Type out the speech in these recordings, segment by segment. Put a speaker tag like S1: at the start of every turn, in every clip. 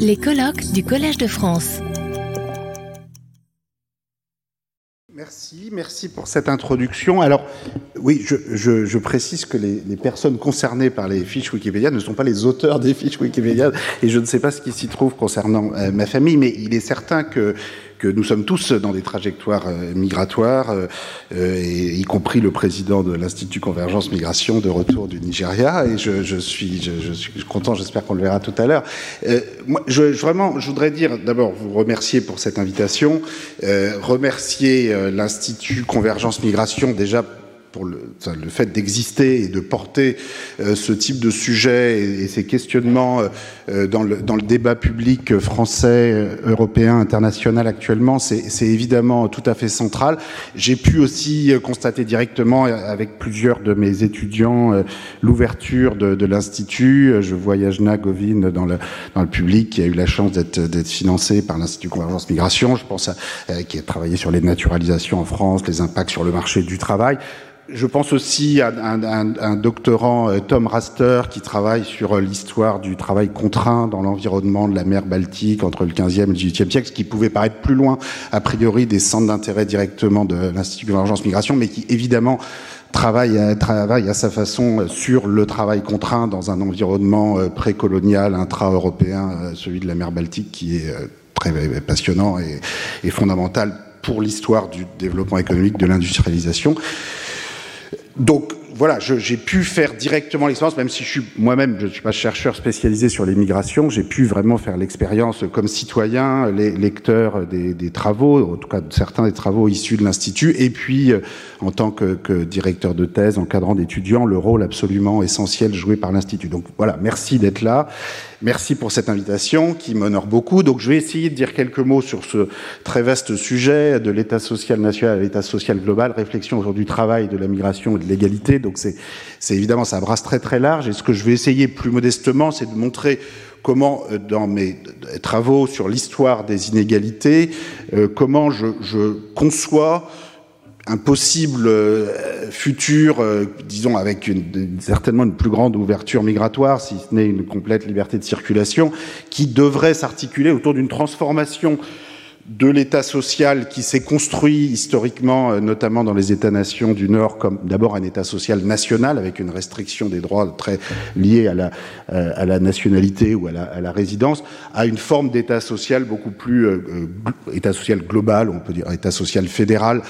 S1: Les colloques du Collège de France.
S2: Merci, merci pour cette introduction. Alors, oui, je, précise que les, personnes concernées par les fiches Wikipédia ne sont pas les auteurs des fiches Wikipédia, et je ne sais pas ce qui s'y trouve concernant euh, ma famille, mais il est certain que que nous sommes tous dans des trajectoires euh, migratoires, euh, euh, y compris le président de l'Institut Convergence Migration de retour du Nigeria. Et je, suis, je, suis content, j'espère qu'on le verra tout à l'heure. moi, je, vraiment, je voudrais dire d'abord vous remercier pour cette invitation, remercier l'Institut Convergence Migration déjà le, fait d'exister et de porter euh, ce type de sujet et, ces questionnements euh, euh, dans, le, débat public français, européen, international actuellement, c'est évidemment tout à fait central. J'ai pu aussi constater directement avec plusieurs de mes étudiants l'ouverture de, de l'Institut. Je vois Yajna Govin dans le, dans le public qui a eu la chance d'être financé par l'Institut Convergence Migration. Je pense à, qui a travaillé sur les naturalisations en France, les impacts sur le marché du travail. Je pense aussi à un, doctorant, euh, Tom Raster, qui travaille sur euh, l'histoire du travail contraint dans l'environnement de la mer Baltique entre le 15e et le 18e siècle, ce qui pouvait paraître plus loin, a priori, des centres d'intérêt directement de l'Institut de l'Urgence Migration, mais qui, évidemment, travaille à, travaille à sa façon euh, sur le travail contraint dans un environnement précolonial, intra-européen, celui de la mer Baltique, qui est très passionnant et fondamental pour l'histoire du développement économique, de l'industrialisation. Donc voilà, j'ai pu faire directement l'expérience, même si je suis moi-même, je ne suis pas chercheur spécialisé sur les migrations, j'ai pu vraiment faire l'expérience comme citoyen, les lecteur des, des, travaux, en tout cas certains des travaux issus de l'Institut, et puis euh, en tant que, que, directeur de thèse, encadrant d'étudiants, le rôle absolument essentiel joué par l'Institut. Donc voilà, merci d'être là. Merci pour cette invitation qui m'honore beaucoup. Donc je vais essayer de dire quelques mots sur ce très vaste sujet de l'État social national à l'État social global, réflexion autour du travail, de la migration et de l'égalité. Donc c'est évidemment, ça brasse très très large. Et ce que je vais essayer plus modestement, c'est de montrer comment, euh, dans mes travaux sur l'histoire des inégalités, euh, comment je, je conçois un possible euh, futur, euh, disons avec certainement une plus grande ouverture migratoire, si ce n'est une complète liberté de circulation, qui devrait s'articuler autour d'une transformation de l'État social qui s'est construit historiquement, euh, notamment dans les États-nations du Nord, comme d'abord un État social national avec une restriction des droits très liée à la, euh, nationalité ou à la, résidence, à une forme d'État social beaucoup plus euh, État social global, on peut dire État social fédéral,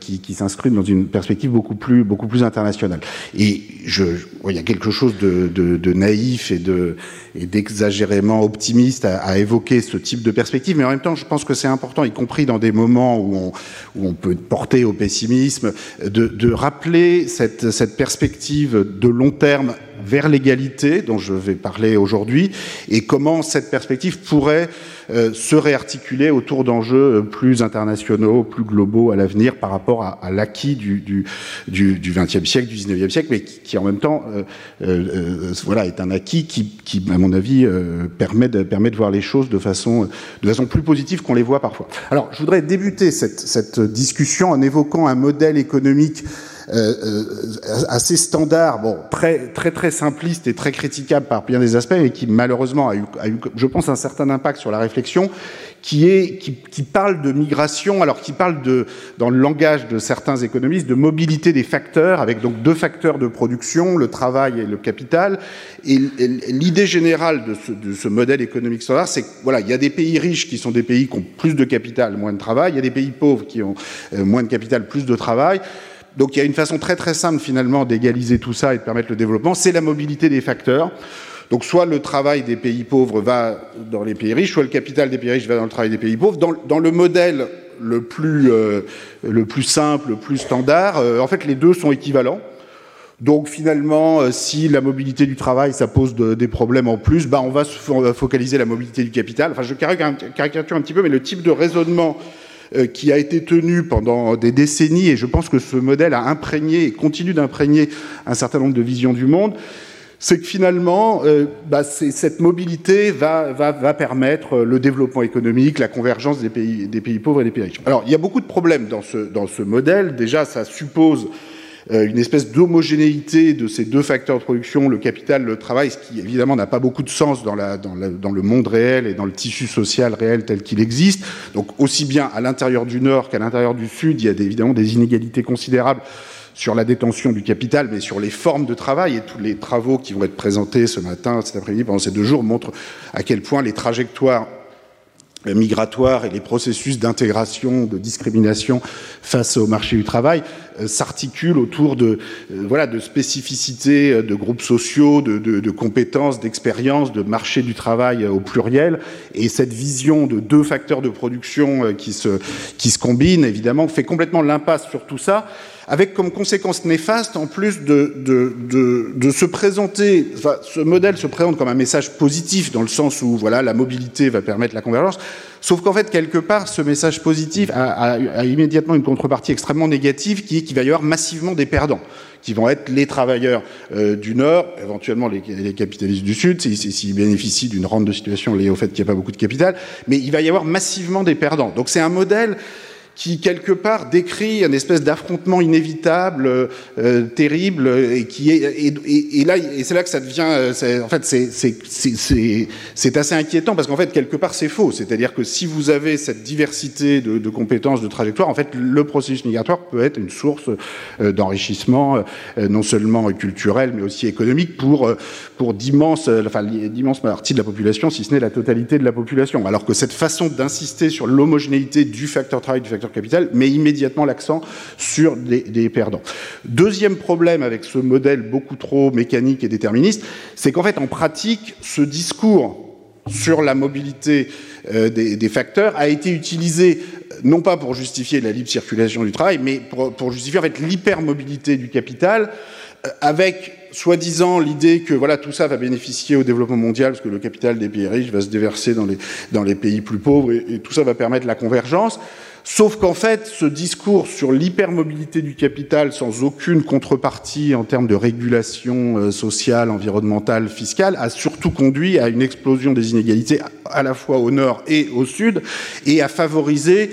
S2: qui, qui s'inscrit dans une perspective beaucoup plus beaucoup plus internationale. Et je, il y a quelque chose de, naïf et d'exagérément optimiste à, à évoquer ce type de perspective, mais en même temps, je pense que c'est important, y compris dans des moments où on, où on peut porter au pessimisme, de, de rappeler cette, cette perspective de long terme vers l'égalité dont je vais parler aujourd'hui et comment cette perspective pourrait euh, se réarticuler autour d'enjeux plus internationaux, plus globaux à l'avenir par rapport à, à l'acquis du, du, du, du, XXe siècle, du XIXe siècle, mais qui, qui en même temps euh, euh, euh, voilà, est un acquis qui, qui à mon avis, euh, permet, de, permet de voir les choses de façon, de façon plus positive qu'on les voit parfois. Alors, je voudrais débuter cette, cette discussion en évoquant un modèle économique euh, euh, assez standard, bon, très, très, très simpliste et très critiquable par bien des aspects, mais qui malheureusement a eu, a eu je pense, un certain impact sur la réflexion, qui, est, qui, qui, parle de migration, alors qui parle de, dans le langage de certains économistes, de mobilité des facteurs, avec donc deux facteurs de production, le travail et le capital. Et, l'idée générale de ce, de ce, modèle économique standard, c'est voilà, il y a des pays riches qui sont des pays qui ont plus de capital, moins de travail, il y a des pays pauvres qui ont euh, moins de capital, plus de travail. Donc il y a une façon très très simple finalement d'égaliser tout ça et de permettre le développement, c'est la mobilité des facteurs. Donc soit le travail des pays pauvres va dans les pays riches, soit le capital des pays riches va dans le travail des pays pauvres. Dans, le modèle le plus, euh, le plus simple, le plus standard, euh, en fait les deux sont équivalents. Donc finalement, euh, si la mobilité du travail, ça pose de, des problèmes en plus, bah on va se focaliser la mobilité du capital. Enfin, je caricature un petit peu, mais le type de raisonnement qui a été tenu pendant des décennies, et je pense que ce modèle a imprégné et continue d'imprégner un certain nombre de visions du monde, c'est que finalement, euh, bah, cette mobilité va, permettre le développement économique, la convergence des pays, pauvres et des pays riches. Alors, il y a beaucoup de problèmes dans ce, dans ce modèle. Déjà, ça suppose euh, une espèce d'homogénéité de ces deux facteurs de production, le capital, le travail, ce qui évidemment n'a pas beaucoup de sens dans, le monde réel et dans le tissu social réel tel qu'il existe. Donc aussi bien à l'intérieur du Nord qu'à l'intérieur du Sud, il y a évidemment des inégalités considérables sur la détention du capital, mais sur les formes de travail. Et tous les travaux qui vont être présentés ce matin, cet après-midi, pendant ces deux jours, montrent à quel point les trajectoires migratoires et les processus d'intégration, de discrimination face au marché du travail euh, s'articulent autour de, euh, voilà, de spécificités euh, de groupes sociaux, de, de, de compétences, d'expériences, de marché du travail au pluriel. Et cette vision de deux facteurs de production qui se, qui se combinent, évidemment, fait complètement l'impasse sur tout ça avec comme conséquence néfaste, en plus de, de, de, de se présenter, enfin, ce modèle se présente comme un message positif, dans le sens où voilà, la mobilité va permettre la convergence, sauf qu'en fait, quelque part, ce message positif a, a, a, immédiatement une contrepartie extrêmement négative, qui est qu'il va y avoir massivement des perdants qui vont être les travailleurs euh, du Nord, éventuellement les, les capitalistes du Sud, s'ils bénéficient d'une rente de situation liée au fait qu'il n'y a pas beaucoup de capital, mais il va y avoir massivement des perdants. Donc c'est un modèle qui quelque part décrit une espèce d'affrontement inévitable, euh, terrible, et qui est et, et, et là et c'est là que ça devient, euh, en fait c'est assez inquiétant parce qu'en fait quelque part c'est faux, c'est-à-dire que si vous avez cette diversité de, de, compétences, de trajectoires, en fait le processus migratoire peut être une source euh, d'enrichissement euh, non seulement culturel mais aussi économique pour euh, pour d'immenses enfin d'immenses parties de la population, si ce n'est la totalité de la population, alors que cette façon d'insister sur l'homogénéité du facteur travail, du facteur capital, met immédiatement l'accent sur des, perdants. Deuxième problème avec ce modèle beaucoup trop mécanique et déterministe, c'est qu'en fait, en pratique, ce discours sur la mobilité euh, des, facteurs a été utilisé non pas pour justifier la libre circulation du travail, mais pour, justifier en fait l'hypermobilité du capital, euh, avec soi-disant l'idée que voilà tout ça va bénéficier au développement mondial parce que le capital des pays riches va se déverser dans les, pays plus pauvres et tout ça va permettre la convergence. Sauf qu'en fait, ce discours sur l'hypermobilité du capital sans aucune contrepartie en termes de régulation euh, sociale, environnementale, fiscale, a surtout conduit à une explosion des inégalités à la fois au nord et au sud et à favoriser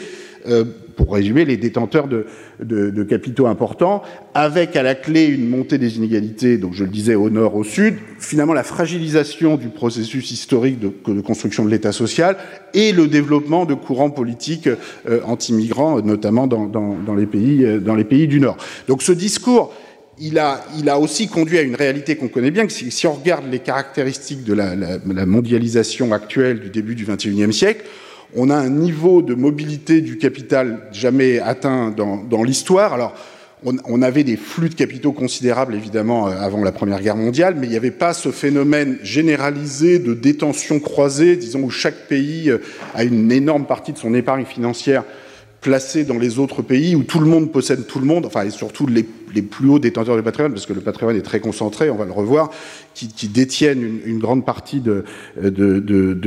S2: euh, pour résumer, les détenteurs de, capitaux importants, avec à la clé une montée des inégalités, donc je le disais, au nord, au sud, finalement la fragilisation du processus historique de, construction de l'État social et le développement de courants politiques euh, anti-migrants, notamment dans, dans, dans, les pays, euh, dans les pays du Nord. Donc ce discours, il a, aussi conduit à une réalité qu'on connaît bien, que si, on regarde les caractéristiques de la, la mondialisation actuelle du début du XXIe siècle, on a un niveau de mobilité du capital jamais atteint dans, l'histoire. Alors, on, on, avait des flux de capitaux considérables, évidemment, euh, avant la Première Guerre mondiale, mais il n'y avait pas ce phénomène généralisé de détention croisée, disons, où chaque pays euh, a une énorme partie de son épargne financière placée dans les autres pays, où tout le monde possède tout le monde, enfin, et surtout les, plus hauts détenteurs de patrimoine, parce que le patrimoine est très concentré, on va le revoir, qui, détiennent une, grande partie de,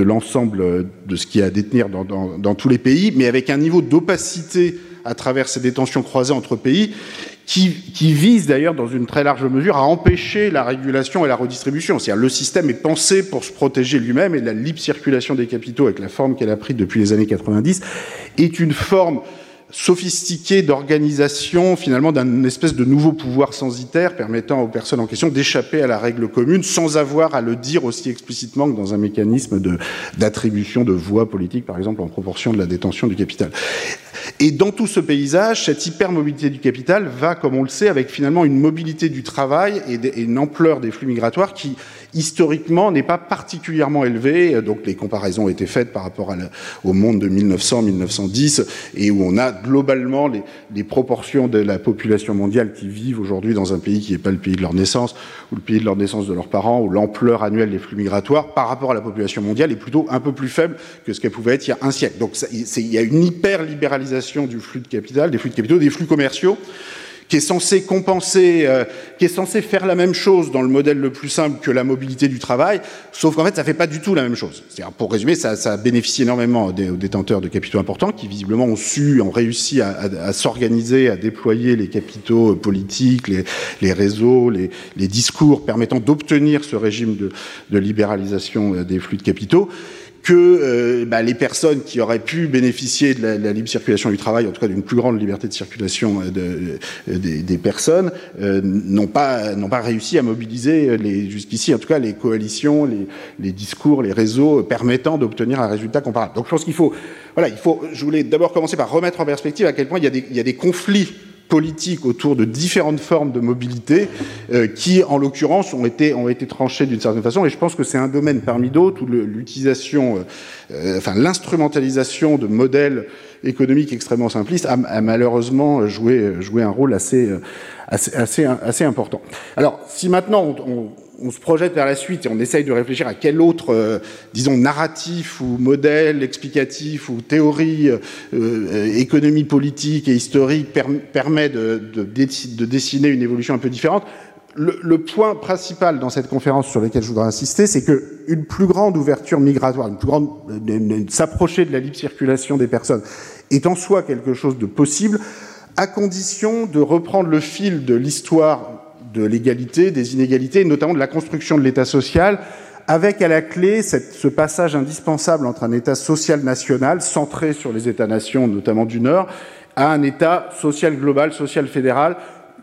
S2: l'ensemble de ce qu'il y a à détenir dans tous les pays, mais avec un niveau d'opacité à travers ces détentions croisées entre pays qui, qui vise d'ailleurs dans une très large mesure à empêcher la régulation et la redistribution. C'est-à-dire le système est pensé pour se protéger lui-même et la libre circulation des capitaux avec la forme qu'elle a prise depuis les années 90 est une forme sophistiquée d'organisation finalement d'un espèce de nouveau pouvoir censitaire permettant aux personnes en question d'échapper à la règle commune sans avoir à le dire aussi explicitement que dans un mécanisme d'attribution de, voix politique par exemple en proportion de la détention du capital. Et dans tout ce paysage, cette hypermobilité du capital va, comme on le sait, avec finalement une mobilité du travail et, une ampleur des flux migratoires qui, historiquement, n'est pas particulièrement élevée. Donc les comparaisons ont été faites par rapport la, au monde de 1900-1910 et où on a globalement les, les, proportions de la population mondiale qui vivent aujourd'hui dans un pays qui n'est pas le pays de leur naissance ou le pays de leur naissance de leurs parents, où l'ampleur annuelle des flux migratoires par rapport à la population mondiale est plutôt un peu plus faible que ce qu'elle pouvait être il y a un siècle. Donc il y a une hyper-libéralisation du flux de capital, des flux de capitaux, des flux commerciaux, qui est censé compenser, euh, qui est censé faire la même chose dans le modèle le plus simple que la mobilité du travail, sauf qu'en fait, ça fait pas du tout la même chose. Pour résumer, ça, ça bénéficie énormément aux détenteurs de capitaux importants qui visiblement ont su, ont réussi à, à, à s'organiser, à déployer les capitaux politiques, les, les réseaux, les, les, discours permettant d'obtenir ce régime de, de libéralisation euh, des flux de capitaux que euh, bah, les personnes qui auraient pu bénéficier de la, libre circulation du travail, en tout cas d'une plus grande liberté de circulation de, des personnes, n'ont pas n'ont pas réussi à mobiliser les jusqu'ici, en tout cas les coalitions, les, les discours, les réseaux permettant d'obtenir un résultat comparable. Donc je pense qu'il faut, voilà, il faut. Je voulais d'abord commencer par remettre en perspective à quel point il y a des, il y a des conflits politiques autour de différentes formes de mobilité euh, qui, en l'occurrence, ont été, ont été tranchées d'une certaine façon. Et je pense que c'est un domaine parmi d'autres où l'utilisation, euh, euh, enfin l'instrumentalisation de modèles économiques extrêmement simplistes a, a malheureusement joué, joué un rôle assez, assez, assez, assez important. Alors, si maintenant on se projette vers la suite et on essaye de réfléchir à quel autre, euh, disons, narratif ou modèle explicatif ou théorie, euh, euh, économie politique et historique permet de, de, dessiner une évolution un peu différente. Le, point principal dans cette conférence sur lequel je voudrais insister, c'est qu'une plus grande ouverture migratoire, une plus grande, s'approcher de la libre circulation des personnes, est en soi quelque chose de possible, à condition de reprendre le fil de l'histoire de l'égalité, des inégalités, notamment de la construction de l'État social, avec à la clé ce passage indispensable entre un État social national, centré sur les États-nations, notamment du Nord, à un État social global, social fédéral,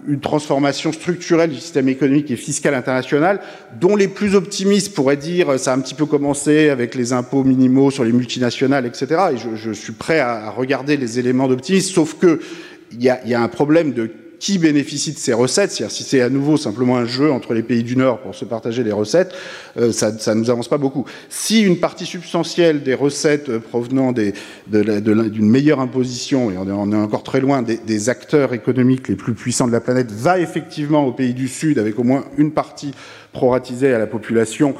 S2: une transformation structurelle du système économique et fiscal international, dont les plus optimistes pourraient dire ça a un petit peu commencé avec les impôts minimaux sur les multinationales, etc. Et je, suis prêt à regarder les éléments d'optimisme, sauf que il y a un problème de qui bénéficie de ces recettes, c'est-à-dire si c'est à nouveau simplement un jeu entre les pays du Nord pour se partager les recettes, euh, ça ne nous avance pas beaucoup. Si une partie substantielle des recettes euh, provenant d'une de, meilleure imposition, et on est, encore très loin des, des, acteurs économiques les plus puissants de la planète, va effectivement aux pays du Sud avec au moins une partie proratisée à la population,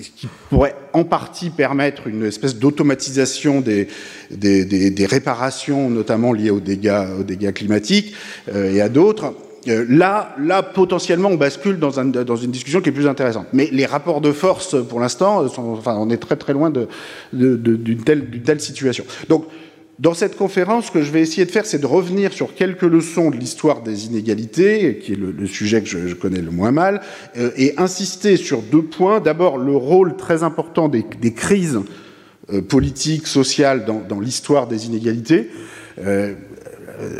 S2: ce qui pourrait en partie permettre une espèce d'automatisation des, des, des, des, réparations, notamment liées aux dégâts, aux dégâts climatiques euh, et à d'autres. Euh, là, là, potentiellement, on bascule dans, un, dans, une discussion qui est plus intéressante. Mais les rapports de force, pour l'instant, enfin, on est très très loin d'une de, de, telle, telle situation. Donc, dans cette conférence, ce que je vais essayer de faire, c'est de revenir sur quelques leçons de l'histoire des inégalités, qui est le, sujet que je, connais le moins mal, euh, et insister sur deux points. D'abord, le rôle très important des, crises euh, politiques, sociales dans, l'histoire des inégalités. Euh,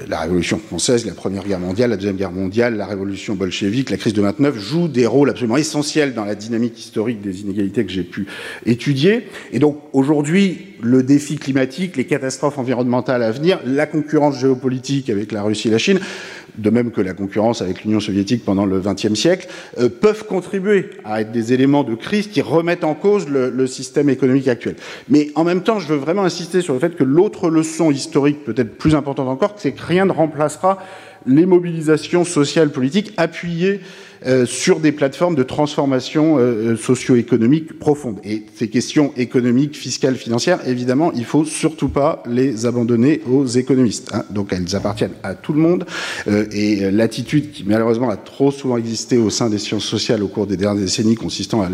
S2: la Révolution française, la Première Guerre mondiale, la Deuxième Guerre mondiale, la Révolution bolchevique, la crise de 29 jouent des rôles absolument essentiels dans la dynamique historique des inégalités que j'ai pu étudier. Et donc aujourd'hui, le défi climatique, les catastrophes environnementales à venir, la concurrence géopolitique avec la Russie et la Chine de même que la concurrence avec l'Union soviétique pendant le XXe siècle, euh, peuvent contribuer à être des éléments de crise qui remettent en cause le, le, système économique actuel. Mais en même temps, je veux vraiment insister sur le fait que l'autre leçon historique, peut-être plus importante encore, c'est que rien ne remplacera les mobilisations sociales politiques appuyées sur des plateformes de transformation euh, socio-économique profonde. Et ces questions économiques, fiscales, financières, évidemment, il faut surtout pas les abandonner aux économistes. Hein. Donc elles appartiennent à tout le monde. Euh, et l'attitude qui malheureusement a trop souvent existé au sein des sciences sociales au cours des dernières décennies, consistant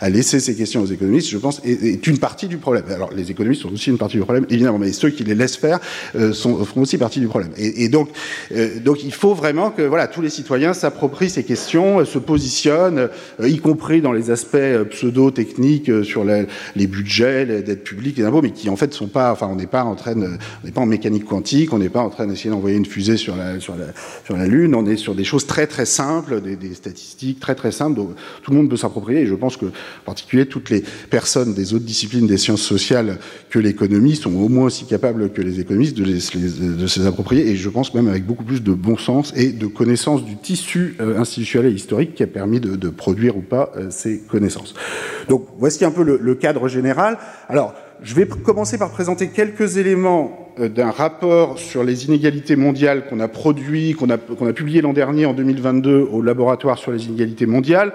S2: à, laisser ces questions aux économistes, je pense, est, est, une partie du problème. Alors les économistes sont aussi une partie du problème, évidemment, mais ceux qui les laissent faire euh, sont, font aussi partie du problème. Et, et donc, euh, donc il faut vraiment que voilà tous les citoyens s'approprient ces questions euh, se positionne, euh, y compris dans les aspects euh, pseudo-techniques sur les budgets, les dettes publiques, les impôts, mais qui en fait sont pas, enfin on n'est pas en train, on n'est pas en mécanique quantique, on n'est pas en train d'essayer d'envoyer une fusée sur la, Lune, on est sur des choses très très simples, des, statistiques très très simples, donc tout le monde peut s'approprier, et je pense que en particulier toutes les personnes des autres disciplines des sciences sociales que l'économie sont au moins aussi capables que les économistes de, les, se les approprier, et je pense même avec beaucoup plus de bon sens et de connaissance du tissu institutionnel qui a permis de, produire ou pas euh, ces connaissances. Donc voici un peu le, cadre général. Alors, je vais commencer par présenter quelques éléments euh, d'un rapport sur les inégalités mondiales qu'on a produit, qu'on a, publié l'an dernier en 2022 au laboratoire sur les inégalités mondiales.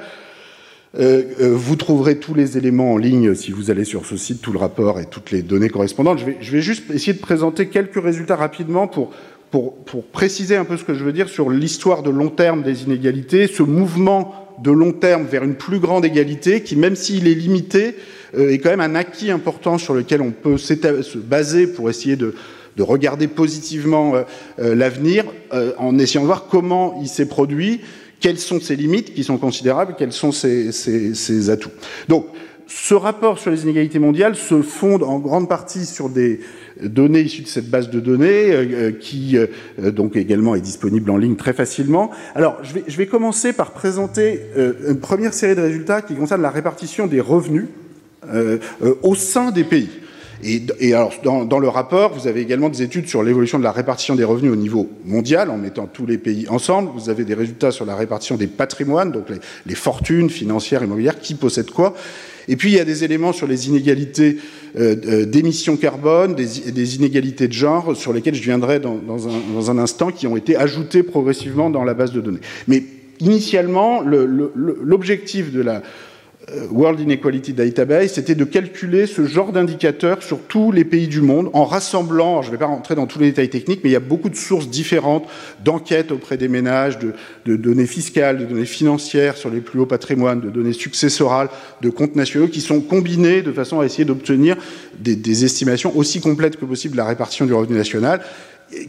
S2: Euh, vous trouverez tous les éléments en ligne si vous allez sur ce site, tout le rapport et toutes les données correspondantes. Je vais juste essayer de présenter quelques résultats rapidement pour pour, pour, préciser un peu ce que je veux dire sur l'histoire de long terme des inégalités, ce mouvement de long terme vers une plus grande égalité qui, même s'il est limité, euh, est quand même un acquis important sur lequel on peut se baser pour essayer de, de regarder positivement euh, euh, l'avenir en essayant de voir comment il s'est produit, quelles sont ses limites qui sont considérables, quels sont ses, ses, ses atouts. Donc, ce rapport sur les inégalités mondiales se fonde en grande partie sur des données issues de cette base de données, euh, qui euh, donc également est disponible en ligne très facilement. Alors, je vais, commencer par présenter euh, une première série de résultats qui concerne la répartition des revenus au sein des pays. Et, alors, dans, le rapport, vous avez également des études sur l'évolution de la répartition des revenus au niveau mondial, en mettant tous les pays ensemble. Vous avez des résultats sur la répartition des patrimoines, donc les, fortunes financières, immobilières, qui possèdent quoi? Et puis, il y a des éléments sur les inégalités euh, euh, d'émissions carbone, des, inégalités de genre, sur lesquelles je viendrai dans, un, instant, qui ont été ajoutés progressivement dans la base de données. Mais initialement, l'objectif de la World Inequality Database, c'était de calculer ce genre d'indicateurs sur tous les pays du monde en rassemblant, je ne vais pas rentrer dans tous les détails techniques, mais il y a beaucoup de sources différentes d'enquêtes auprès des ménages, de, données fiscales, de données financières sur les plus hauts patrimoines, de données successorales, de comptes nationaux qui sont combinées de façon à essayer d'obtenir des, des estimations aussi complètes que possible de la répartition du revenu national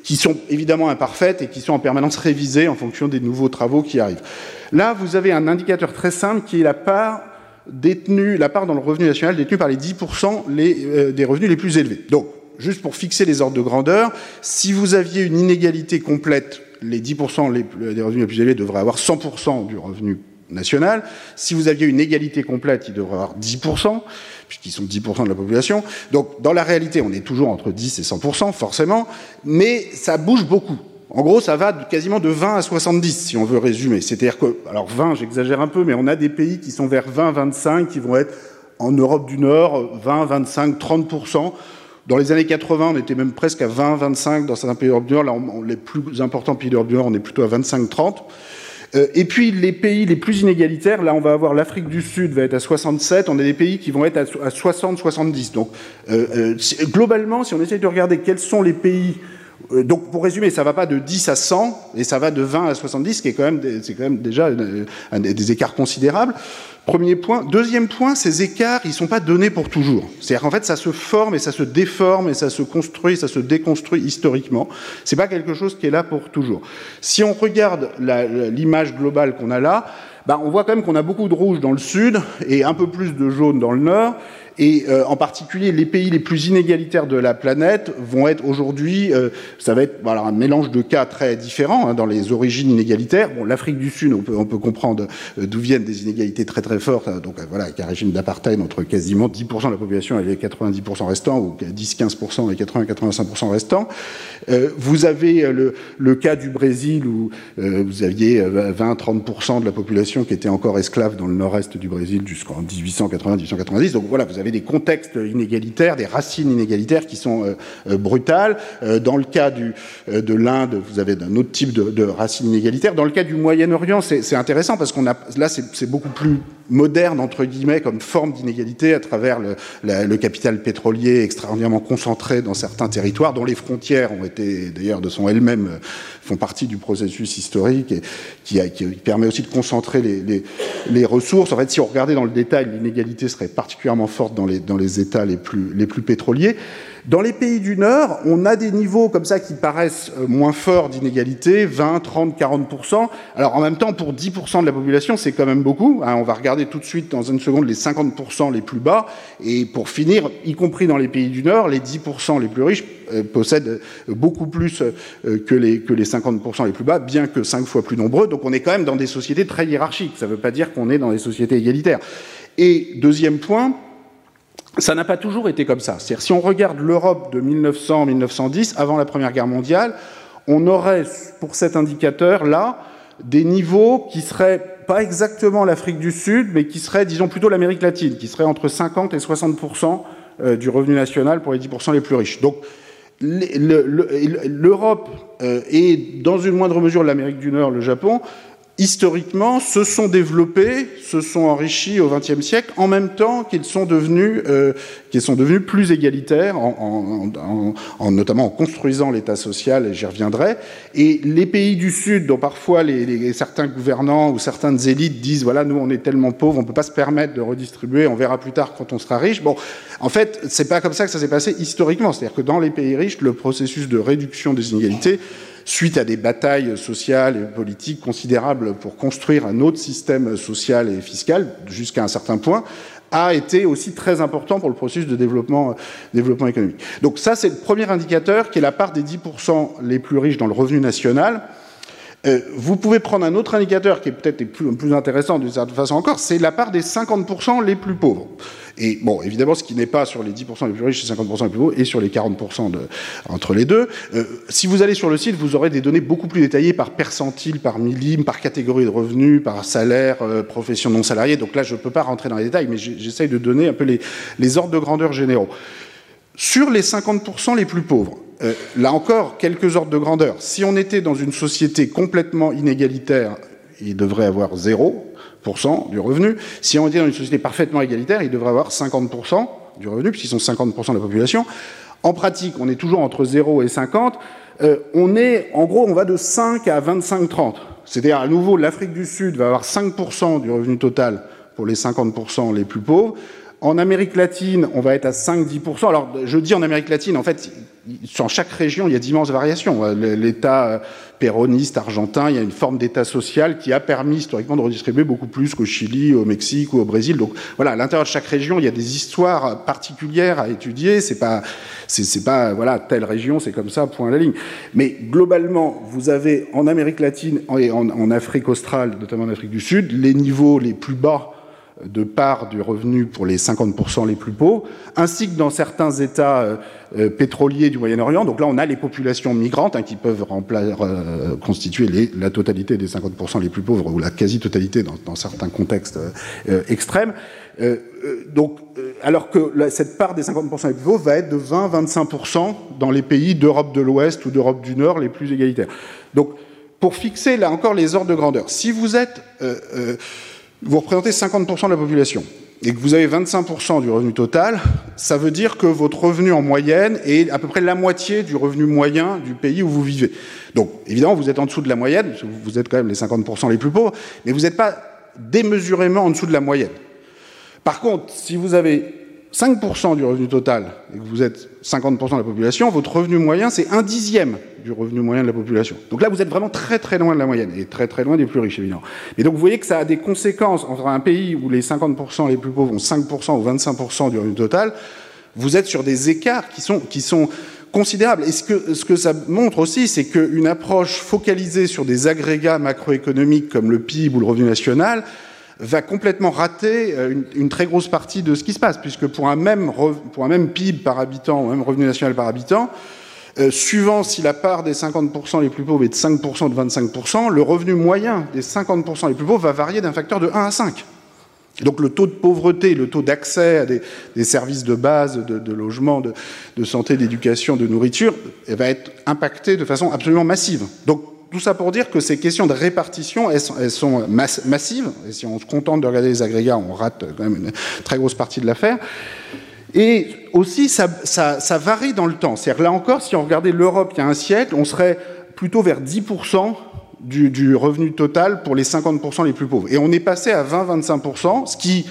S2: qui sont évidemment imparfaites et qui sont en permanence révisées en fonction des nouveaux travaux qui arrivent. Là, vous avez un indicateur très simple qui est la part détenu, la part dans le revenu national détenue par les 10% les, euh, des revenus les plus élevés. Donc, juste pour fixer les ordres de grandeur, si vous aviez une inégalité complète, les 10% les, des revenus les plus élevés devraient avoir 100% du revenu national. Si vous aviez une égalité complète, ils devraient avoir 10%, puisqu'ils sont 10% de la population. Donc, dans la réalité, on est toujours entre 10 et 100%, forcément, mais ça bouge beaucoup. En gros, ça va quasiment de 20 à 70, si on veut résumer. C'est-à-dire que, alors 20, j'exagère un peu, mais on a des pays qui sont vers 20, 25, qui vont être en Europe du Nord, 20, 25, 30% dans les années 80, on était même presque à 20, 25 dans certains pays d'Europe du Nord. Là, les plus importants pays d'Europe du Nord, on est plutôt à 25, 30. Euh, et puis les pays les plus inégalitaires, là on va avoir l'Afrique du Sud va être à 67, on a des pays qui vont être à, 60, 70. Donc euh, euh, globalement, si on essaye de regarder quels sont les pays donc, pour résumer, ça va pas de 10 à 100, et ça va de 20 à 70, ce qui est quand même, c'est quand même déjà un, des écarts considérables. Premier point. Deuxième point, ces écarts, ils sont pas donnés pour toujours. C'est-à-dire qu'en fait, ça se forme et ça se déforme et ça se construit, ça se déconstruit historiquement. C'est pas quelque chose qui est là pour toujours. Si on regarde l'image globale qu'on a là, bah, on voit quand même qu'on a beaucoup de rouge dans le sud et un peu plus de jaune dans le nord. Et euh, en particulier, les pays les plus inégalitaires de la planète vont être aujourd'hui, euh, ça va être voilà, un mélange de cas très différents hein, dans les origines inégalitaires. Bon, l'Afrique du Sud, on peut, on peut comprendre euh, d'où viennent des inégalités très très fortes. Hein, donc euh, voilà, avec un régime d'apartheid entre quasiment 10% de la population et les 90% restants, ou 10-15% et 80-85% restants. Euh, vous avez le, le, cas du Brésil où vous aviez 20-30% de la population qui était encore esclave dans le nord-est du Brésil jusqu'en 1880-1890. Donc voilà, vous avez des contextes inégalitaires, des racines inégalitaires qui sont euh, euh, brutales. Euh, dans le cas du, de l'Inde, vous avez un autre type de, racines inégalitaires. Dans le cas du Moyen-Orient, c'est intéressant parce qu'on a là, c'est beaucoup plus moderne entre guillemets comme forme d'inégalité à travers le, capital pétrolier extraordinairement concentré dans certains territoires dont les frontières ont été d'ailleurs de son elles-mêmes font partie du processus historique et qui permet aussi de concentrer les, les, ressources. En fait, si on regardait dans le détail, l'inégalité serait particulièrement forte dans les, dans les États les plus, les plus pétroliers. Dans les pays du Nord, on a des niveaux comme ça qui paraissent euh, moins forts d'inégalité, 20, 30, 40%. Alors en même temps, pour 10% de la population, c'est quand même beaucoup. Hein, on va regarder tout de suite dans une seconde les 50% les plus bas. Et pour finir, y compris dans les pays du Nord, les 10% les plus riches euh, possèdent beaucoup plus euh, que les, que les 50% les plus bas, bien que 5 fois plus nombreux. Donc on est quand même dans des sociétés très hiérarchiques. Ça ne veut pas dire qu'on est dans des sociétés égalitaires. Et deuxième point, ça n'a pas toujours été comme ça. C'est-à-dire, si on regarde l'Europe de 1900-1910, avant la Première Guerre mondiale, on aurait, pour cet indicateur-là, des niveaux qui seraient pas exactement l'Afrique du Sud, mais qui seraient, disons, plutôt l'Amérique latine, qui seraient entre 50 et 60 euh, du revenu national pour les 10% les plus riches. Donc, l'Europe euh, et, dans une moindre mesure, l'Amérique du Nord, le Japon, historiquement, se sont développés, se sont enrichis au XXe siècle, en même temps qu'ils sont devenus, euh, qu'ils sont devenus plus égalitaires, en, en, en, notamment en construisant l'État social, et j'y reviendrai. Et les pays du Sud, dont parfois les, les, certains gouvernants ou certaines élites disent, voilà, nous on est tellement pauvres, on peut pas se permettre de redistribuer, on verra plus tard quand on sera riche. Bon, en fait, c'est pas comme ça que ça s'est passé historiquement. C'est-à-dire que dans les pays riches, le processus de réduction des inégalités suite à des batailles sociales et politiques considérables pour construire un autre système social et fiscal jusqu'à un certain point, a été aussi très important pour le processus de développement, développement économique. Donc ça, c'est le premier indicateur qui est la part des 10% les plus riches dans le revenu national. Euh, vous pouvez prendre un autre indicateur qui est peut-être plus, intéressant d'une certaine façon encore, c'est la part des 50% les plus pauvres. Et bon, évidemment, ce qui n'est pas sur les 10% les plus riches, c'est 50% les plus pauvres, et sur les 40% de, entre les deux. Euh, si vous allez sur le site, vous aurez des données beaucoup plus détaillées par percentile, par millime, par catégorie de revenus, par salaire, euh, profession non salariée. Donc là, je ne peux pas rentrer dans les détails, mais j'essaye de donner un peu les ordres de grandeur généraux. Sur les 50% les plus pauvres, euh, là encore, quelques ordres de grandeur. Si on était dans une société complètement inégalitaire, il devrait avoir 0% du revenu. Si on était dans une société parfaitement égalitaire, il devrait avoir 50% du revenu, puisqu'ils sont 50% de la population. En pratique, on est toujours entre 0 et 50. Euh, on est, en gros, on va de 5 à 25-30. C'est-à-dire, à nouveau, l'Afrique du Sud va avoir 5% du revenu total pour les 50% les plus pauvres. En Amérique latine, on va être à 5-10%. Alors, je dis en Amérique latine, en fait, dans chaque région, il y a d'immenses variations. L'État euh, péroniste argentin, il y a une forme d'État social qui a permis historiquement de redistribuer beaucoup plus qu'au Chili, au Mexique ou au Brésil. Donc voilà, à l'intérieur de chaque région, il y a des histoires particulières à étudier. C'est pas, c'est pas voilà telle région, c'est comme ça, point à la ligne. Mais globalement, vous avez en Amérique latine et en, en Afrique australe, notamment en Afrique du Sud, les niveaux les plus bas de part du revenu pour les 50% les plus pauvres, ainsi que dans certains États euh, euh, pétroliers du Moyen-Orient. Donc là, on a les populations migrantes hein, qui peuvent euh, constituer la totalité des 50% les plus pauvres, ou la quasi-totalité dans, certains contextes extrêmes. donc, alors que cette part des 50% les plus pauvres va être de 20-25% dans les pays d'Europe de l'Ouest ou d'Europe du Nord les plus égalitaires. Donc, pour fixer là encore les ordres de grandeur, si vous êtes vous représentez 50% de la population et que vous avez 25% du revenu total, ça veut dire que votre revenu en moyenne est à peu près la moitié du revenu moyen du pays où vous vivez. Donc, évidemment, vous êtes en dessous de la moyenne, vous êtes quand même les 50% les plus pauvres, mais vous n'êtes pas démesurément en dessous de la moyenne. Par contre, si vous avez 5% du revenu total et que vous êtes 50% de la population, votre revenu moyen, c'est un dixième du revenu moyen de la population. Donc là, vous êtes vraiment très très loin de la moyenne et très très loin des plus riches, évidemment. Et donc vous voyez que ça a des conséquences entre un pays où les 50% les plus pauvres ont 5% ou 25% du revenu total. Vous êtes sur des écarts qui sont, qui sont considérables. Et ce que, ce que ça montre aussi, c'est qu'une approche focalisée sur des agrégats macroéconomiques comme le PIB ou le revenu national, va complètement rater euh, une, très grosse partie de ce qui se passe, puisque pour un même, PIB par habitant, ou même revenu national par habitant, euh, suivant si la part des 50% les plus pauvres est de 5% ou de 25%, le revenu moyen des 50% les plus pauvres va varier d'un facteur de 1 à 5. Donc le taux de pauvreté, le taux d'accès à des, services de base, de, logement, de, santé, d'éducation, de nourriture, va être impacté de façon absolument massive. Tout ça pour dire que ces questions de répartition, elles sont, massives. Et si on se contente de regarder les agrégats, on rate quand même une très grosse partie de l'affaire. Et aussi, ça, varie dans le temps. C'est-à-dire, là encore, si on regardait l'Europe il y a un siècle, on serait plutôt vers 10% du, du, revenu total pour les 50% les plus pauvres. Et on est passé à 20-25%, ce qui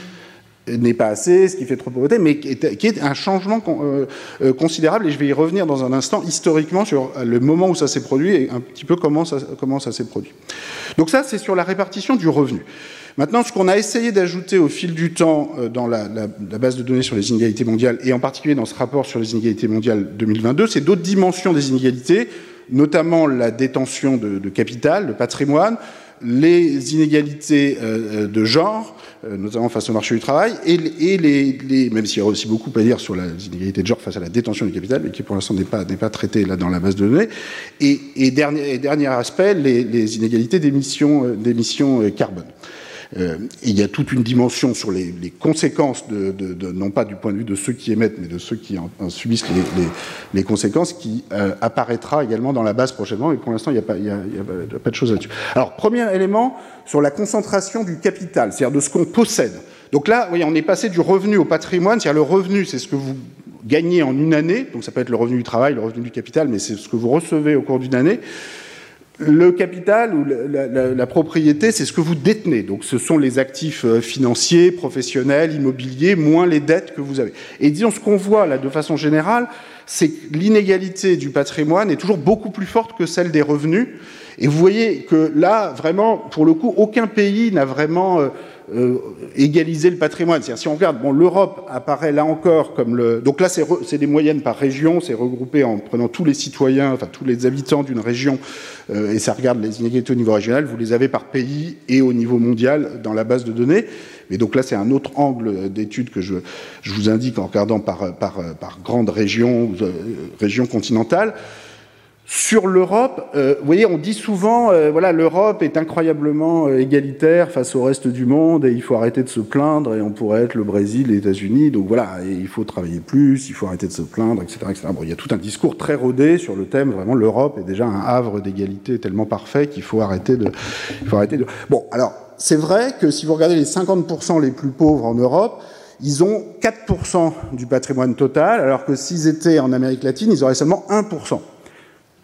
S2: n'est pas assez, ce qui fait trop pauvreté, mais qui est, un changement euh, euh, considérable, et je vais y revenir dans un instant historiquement sur le moment où ça s'est produit et un petit peu comment ça, comment ça s'est produit. Donc ça, c'est sur la répartition du revenu. Maintenant, ce qu'on a essayé d'ajouter au fil du temps euh, dans la, base de données sur les inégalités mondiales, et en particulier dans ce rapport sur les inégalités mondiales 2022, c'est d'autres dimensions des inégalités, notamment la détention de, de capital, de patrimoine, les inégalités euh, euh, de genre, euh, notamment face au marché du travail, et, les, même s'il y a aussi beaucoup à dire sur les inégalités de genre face à la détention du capital, mais qui pour l'instant n'est pas, pas traité là dans la base de données, et, dernier, dernier aspect, les, inégalités d'émissions carbone. Euh, il y a toute une dimension sur les, conséquences, non pas du point de vue de ceux qui émettent, mais de ceux qui en, subissent les, conséquences, qui euh, apparaîtra également dans la base prochainement, mais pour l'instant, il n'y a, pas, a pas de choses là-dessus. Alors, premier élément sur la concentration du capital, c'est-à-dire de ce qu'on possède. Donc là, oui, on est passé du revenu au patrimoine, c'est-à-dire le revenu, c'est ce que vous gagnez en une année, donc ça peut être le revenu du travail, le revenu du capital, mais c'est ce que vous recevez au cours d'une année. Le capital ou la, propriété, c'est ce que vous détenez. Donc, ce sont les actifs euh, financiers, professionnels, immobiliers, moins les dettes que vous avez. Et disons, ce qu'on voit là, de façon générale, c'est que l'inégalité du patrimoine est toujours beaucoup plus forte que celle des revenus. Et vous voyez que là, vraiment, pour le coup, aucun pays n'a vraiment euh, euh, égaliser le patrimoine. C'est-à-dire, si on regarde, bon, l'Europe apparaît là encore comme le. Donc là, c'est des moyennes par région, c'est regroupé en prenant tous les citoyens, enfin tous les habitants d'une région, euh, et ça regarde les inégalités au niveau régional. Vous les avez par pays et au niveau mondial dans la base de données. Mais donc là, c'est un autre angle d'étude que je, je, vous indique en regardant par, par, par grande région, euh, région continentale. Sur l'Europe, euh, vous voyez, on dit souvent, euh, voilà, l'Europe est incroyablement euh, égalitaire face au reste du monde et il faut arrêter de se plaindre et on pourrait être le Brésil, les États-Unis, donc voilà, il faut travailler plus, il faut arrêter de se plaindre, etc., etc. Bon, il y a tout un discours très rodé sur le thème. Vraiment, l'Europe est déjà un havre d'égalité tellement parfait qu'il faut arrêter de, il faut arrêter de. Bon, alors c'est vrai que si vous regardez les 50% les plus pauvres en Europe, ils ont 4% du patrimoine total, alors que s'ils étaient en Amérique latine, ils auraient seulement 1%.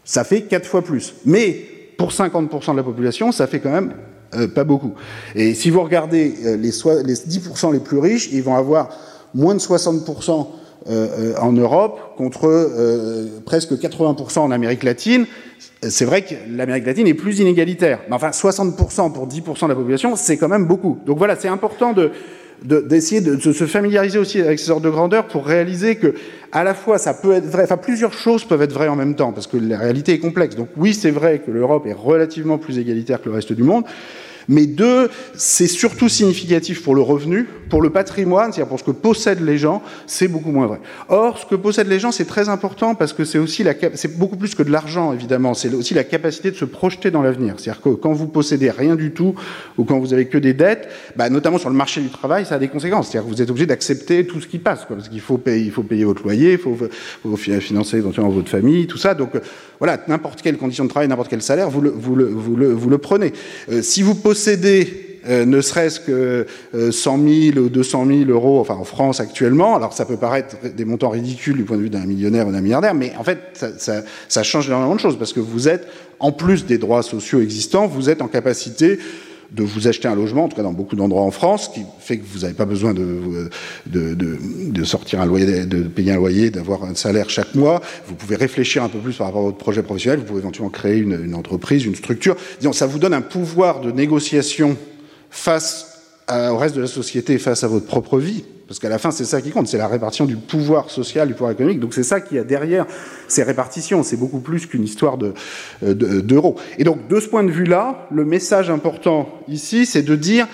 S2: Ça fait quatre fois plus. Mais pour 50% de la population, ça fait quand même euh, pas beaucoup. Et si vous regardez euh, les, les 10% les plus riches, ils vont avoir moins de 60% euh, en Europe contre presque 80% en Amérique latine. C'est vrai que l'Amérique latine est plus inégalitaire. Mais enfin, 60% pour 10% de la population, c'est quand même beaucoup. Donc voilà, c'est important de, d'essayer de, se familiariser aussi avec ces ordres de grandeur pour réaliser que à la fois ça peut être vrai, enfin plusieurs choses peuvent être vraies en même temps parce que la réalité est complexe. Donc oui, c'est vrai que l'Europe est relativement plus égalitaire que le reste du monde, mais deux, c'est surtout significatif pour le revenu, pour le patrimoine, c'est-à-dire pour ce que possèdent les gens, c'est beaucoup moins vrai. Or, ce que possèdent les gens, c'est très important parce que c'est aussi la, c'est beaucoup plus que de l'argent, évidemment. C'est aussi la capacité de se projeter dans l'avenir. C'est-à-dire que quand vous possédez rien du tout ou quand vous avez que des dettes, bah, notamment sur le marché du travail, ça a des conséquences. C'est-à-dire que vous êtes obligé d'accepter tout ce qui passe, quoi, parce qu'il faut payer, il faut payer votre loyer, il faut, faut financer éventuellement votre famille, tout ça. Donc, euh, voilà, n'importe quelle condition de travail, n'importe quel salaire, vous le, prenez. Euh, si vous possédez euh, ne serait-ce que euh, 100 000 ou 200 000 euros, en France actuellement, alors ça peut paraître des montants ridicules du point de vue d'un millionnaire ou d'un milliardaire, mais en fait ça, change énormément de choses parce que vous êtes, en plus des droits sociaux existants, vous êtes en capacité de vous acheter un logement, en tout cas dans beaucoup d'endroits en France, qui fait que vous n'avez pas besoin de, de, de, sortir un loyer, de payer un loyer, d'avoir un salaire chaque mois. Vous pouvez réfléchir un peu plus par rapport à votre projet professionnel. Vous pouvez éventuellement créer une, entreprise, une structure. Disons, ça vous donne un pouvoir de négociation face au reste de la société, face à votre propre vie. Parce qu'à la fin, c'est ça qui compte, c'est la répartition du pouvoir social, du pouvoir économique. Donc c'est ça qui a derrière ces répartitions. C'est beaucoup plus qu'une histoire d'euros. De, et donc de ce point de vue-là, le message important ici, c'est de dire,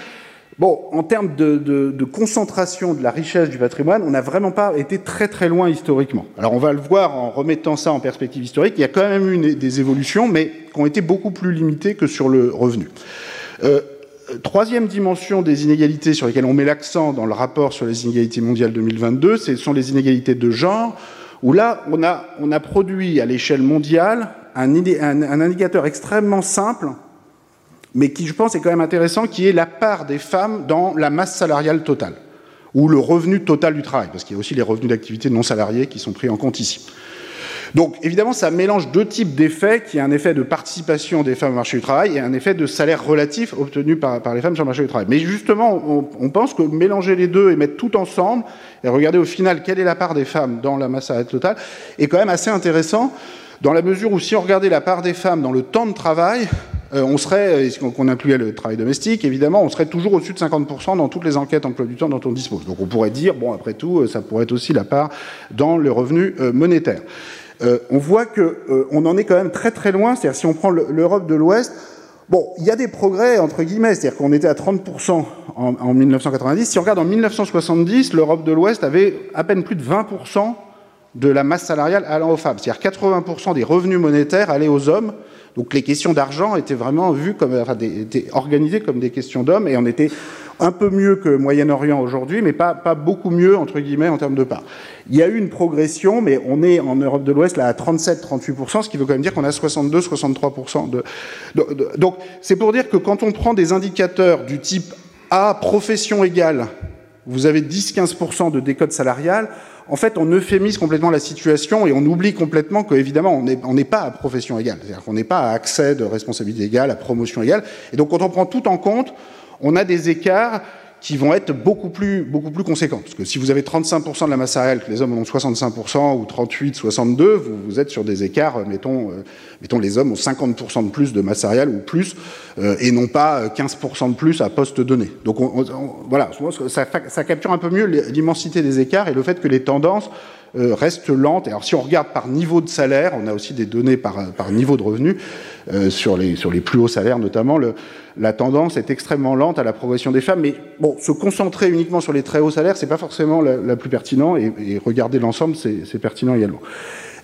S2: bon, en termes de, concentration de la richesse du patrimoine, on n'a vraiment pas été très très loin historiquement. Alors on va le voir en remettant ça en perspective historique. Il y a quand même eu des évolutions, mais qui ont été beaucoup plus limitées que sur le revenu. Euh, troisième dimension des inégalités sur lesquelles on met l'accent dans le rapport sur les inégalités mondiales 2022, ce sont les inégalités de genre, où là, on a, on a produit à l'échelle mondiale un, un, un, indicateur extrêmement simple, mais qui, je pense, est quand même intéressant, qui est la part des femmes dans la masse salariale totale, ou le revenu total du travail, parce qu'il y a aussi les revenus d'activité non salariés qui sont pris en compte ici. Donc évidemment, ça mélange deux types d'effets, qui est un effet de participation des femmes au marché du travail et un effet de salaire relatif obtenu par, les femmes sur le marché du travail. Mais justement, on, pense que mélanger les deux et mettre tout ensemble, et regarder au final quelle est la part des femmes dans la masse salariale totale, est quand même assez intéressant, dans la mesure où si on regardait la part des femmes dans le temps de travail, euh, on serait, qu'on incluait le travail domestique, évidemment, on serait toujours au-dessus de 50% dans toutes les enquêtes emploi du temps dont on dispose. Donc on pourrait dire, bon, après tout, euh, ça pourrait être aussi la part dans le revenu euh, monétaire. Euh, on voit qu'on euh, en est quand même très très loin. C'est-à-dire si on prend l'Europe de l'Ouest, bon, il y a des progrès entre guillemets. C'est-à-dire qu'on était à 30% en, en, 1990. Si on regarde en 1970, l'Europe de l'Ouest avait à peine plus de 20% de la masse salariale allant aux femmes. C'est-à-dire 80% des revenus monétaires allaient aux hommes. Donc les questions d'argent étaient vraiment vues comme, enfin, étaient organisées comme des questions d'hommes et on était un peu mieux que Moyen-Orient aujourd'hui, mais pas, pas beaucoup mieux, entre guillemets, en termes de part. Il y a eu une progression, mais on est en Europe de l'Ouest là à 37-38%, ce qui veut quand même dire qu'on a 62-63% de, de, de. Donc c'est pour dire que quand on prend des indicateurs du type A, profession égale, vous avez 10-15% de décode salariale, en fait, on euphémise complètement la situation et on oublie complètement qu'évidemment, on n'est pas à profession égale. C'est-à-dire qu'on n'est pas à accès de responsabilité égale, à promotion égale. Et donc, quand on prend tout en compte, on a des écarts qui vont être beaucoup plus, beaucoup plus conséquents. Parce que si vous avez 35% de la masse salariale, que les hommes ont 65% ou 38, 62, vous, vous êtes sur des écarts, euh, mettons, euh, mettons les hommes ont 50% de plus de masse salariale ou plus, euh, et non pas 15% de plus à poste donné. Donc on, voilà, ça capture un peu mieux l'immensité des écarts et le fait que les tendances euh, reste lente. Alors si on regarde par niveau de salaire, on a aussi des données par, par niveau de revenu, euh, sur, les, sur les plus hauts salaires notamment, le, la tendance est extrêmement lente à la progression des femmes. Mais bon, se concentrer uniquement sur les très hauts salaires, c'est pas forcément la, la, plus pertinent, et, et regarder l'ensemble, c'est pertinent également.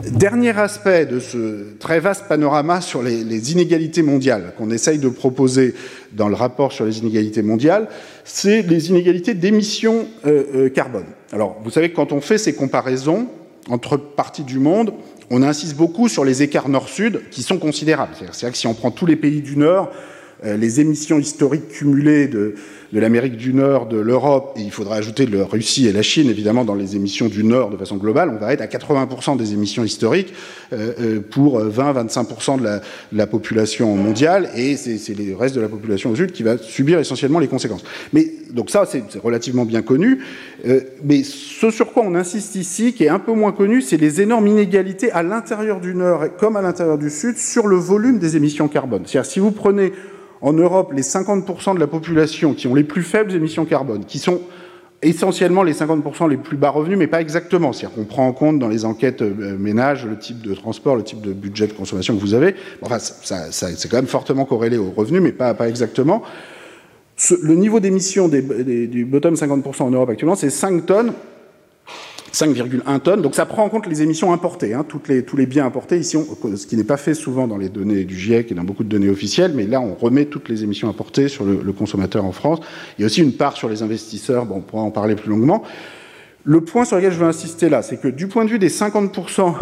S2: Dernier aspect de ce très vaste panorama sur les, inégalités mondiales qu'on essaye de proposer dans le rapport sur les inégalités mondiales, c'est les inégalités d'émissions euh, euh, carbone. Alors, vous savez que quand on fait ces comparaisons entre parties du monde, on insiste beaucoup sur les écarts nord-sud qui sont considérables. C'est-à-dire que si on prend tous les pays du Nord, euh, les émissions historiques cumulées de, de l'Amérique du Nord, de l'Europe, et il faudra ajouter la Russie et la Chine, évidemment, dans les émissions du Nord de façon globale, on va être à 80% des émissions historiques euh, euh pour 20-25% de la, de la, population mondiale, et c'est le reste de la population au sud qui va subir essentiellement les conséquences. Mais donc ça, c'est relativement bien connu. Euh, mais ce sur quoi on insiste ici, qui est un peu moins connu, c'est les énormes inégalités à l'intérieur du Nord comme à l'intérieur du Sud sur le volume des émissions carbone. C'est-à-dire si vous prenez en Europe les 50% de la population qui ont les plus faibles émissions carbone, qui sont essentiellement les 50% les plus bas revenus, mais pas exactement. C'est-à-dire qu'on prend en compte dans les enquêtes euh, ménages le type de transport, le type de budget de consommation que vous avez. Enfin, c'est quand même fortement corrélé aux revenus, mais pas, exactement. Le niveau d'émission du bottom 50% en Europe actuellement, c'est 5 tonnes 5,1 tonnes. Donc ça prend en compte les émissions importées, hein, les, tous les biens importés ici, ce qui n'est pas fait souvent dans les données du GIEC et dans beaucoup de données officielles, mais là on remet toutes les émissions importées sur le, le consommateur en France. Il y a aussi une part sur les investisseurs, bon, on pourra en parler plus longuement. Le point sur lequel je veux insister là, c'est que du point de vue des 50%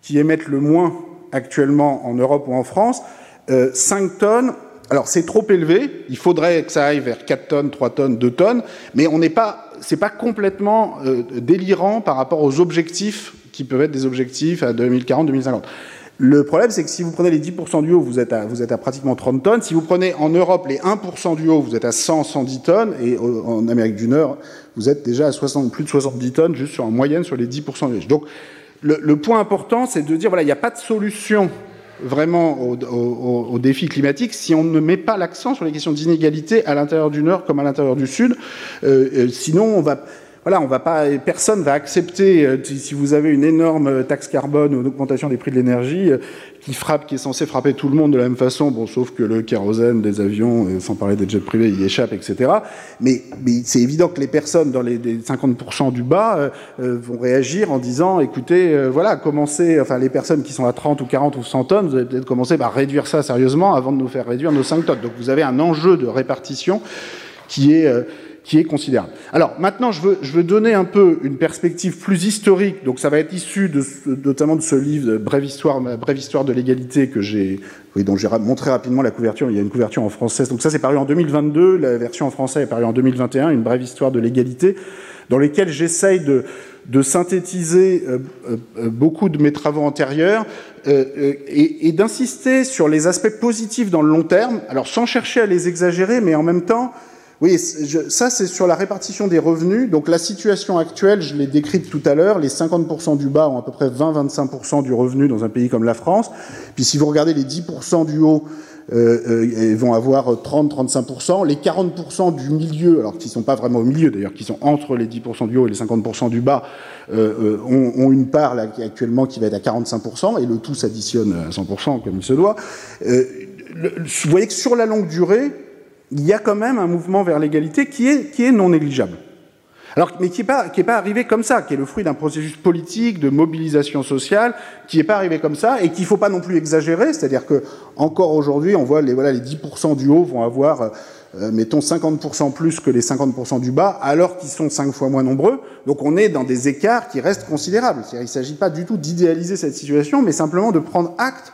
S2: qui émettent le moins actuellement en Europe ou en France, euh, 5 tonnes, alors c'est trop élevé, il faudrait que ça aille vers 4 tonnes, 3 tonnes, 2 tonnes, mais on n'est pas c'est pas complètement euh, délirant par rapport aux objectifs qui peuvent être des objectifs à 2040-2050. Le problème, c'est que si vous prenez les 10% du haut, vous êtes, à, vous êtes à pratiquement 30 tonnes. Si vous prenez en Europe les 1% du haut, vous êtes à 100, 110 tonnes. Et en Amérique du Nord, vous êtes déjà à 60, plus de 70 tonnes, juste sur, en moyenne sur les 10% du Donc, le, le point important, c'est de dire, voilà, il n'y a pas de solution vraiment au, défi climatique si on ne met pas l'accent sur les questions d'inégalité à l'intérieur du Nord comme à l'intérieur du Sud. Euh, euh, sinon, on va voilà, on va pas, personne va accepter euh, si vous avez une énorme taxe carbone ou une augmentation des prix de l'énergie qui frappe, qui est censé frapper tout le monde de la même façon, bon, sauf que le kérosène des avions, euh, sans parler des jets privés, y échappe, etc. Mais, mais c'est évident que les personnes dans les, les 50% du bas euh, vont réagir en disant, écoutez, euh, voilà, commencez, enfin les personnes qui sont à 30 ou 40 ou 100 tonnes, vous allez peut-être commencer par réduire ça sérieusement avant de nous faire réduire nos 5 tonnes. Donc vous avez un enjeu de répartition qui est qui est considérable. Alors maintenant, je veux, je veux donner un peu une perspective plus historique. Donc ça va être issu de, notamment de ce livre, Brève histoire, brève histoire de l'égalité que j'ai, oui, dont j'ai montré rapidement la couverture. Il y a une couverture en français. Donc ça, c'est paru en 2022. La version en français est parue en 2021. Une brève histoire de l'égalité, dans lesquelles j'essaye de, de synthétiser euh, euh, beaucoup de mes travaux antérieurs euh, et, et d'insister sur les aspects positifs dans le long terme. Alors sans chercher à les exagérer, mais en même temps oui, je, ça c'est sur la répartition des revenus. Donc la situation actuelle, je l'ai décrite tout à l'heure, les 50% du bas ont à peu près 20-25% du revenu dans un pays comme la France. Puis si vous regardez les 10% du haut, euh, euh, vont avoir 30-35%. Les 40% du milieu, alors qui ne sont pas vraiment au milieu d'ailleurs, qui sont entre les 10% du haut et les 50% du bas, euh, ont, ont, une part là, actuellement qui va être à 45%, et le tout s'additionne à 100% comme il se doit. Euh, le, vous voyez que sur la longue durée, il y a quand même un mouvement vers l'égalité qui est, qui est non négligeable. Alors, mais qui n'est pas, pas arrivé comme ça, qui est le fruit d'un processus politique, de mobilisation sociale, qui n'est pas arrivé comme ça, et qu'il ne faut pas non plus exagérer, c'est-à-dire que encore aujourd'hui, on voit les, voilà, les 10% du haut vont avoir, euh, mettons, 50% plus que les 50% du bas, alors qu'ils sont 5 fois moins nombreux. Donc on est dans des écarts qui restent considérables. Il ne s'agit pas du tout d'idéaliser cette situation, mais simplement de prendre acte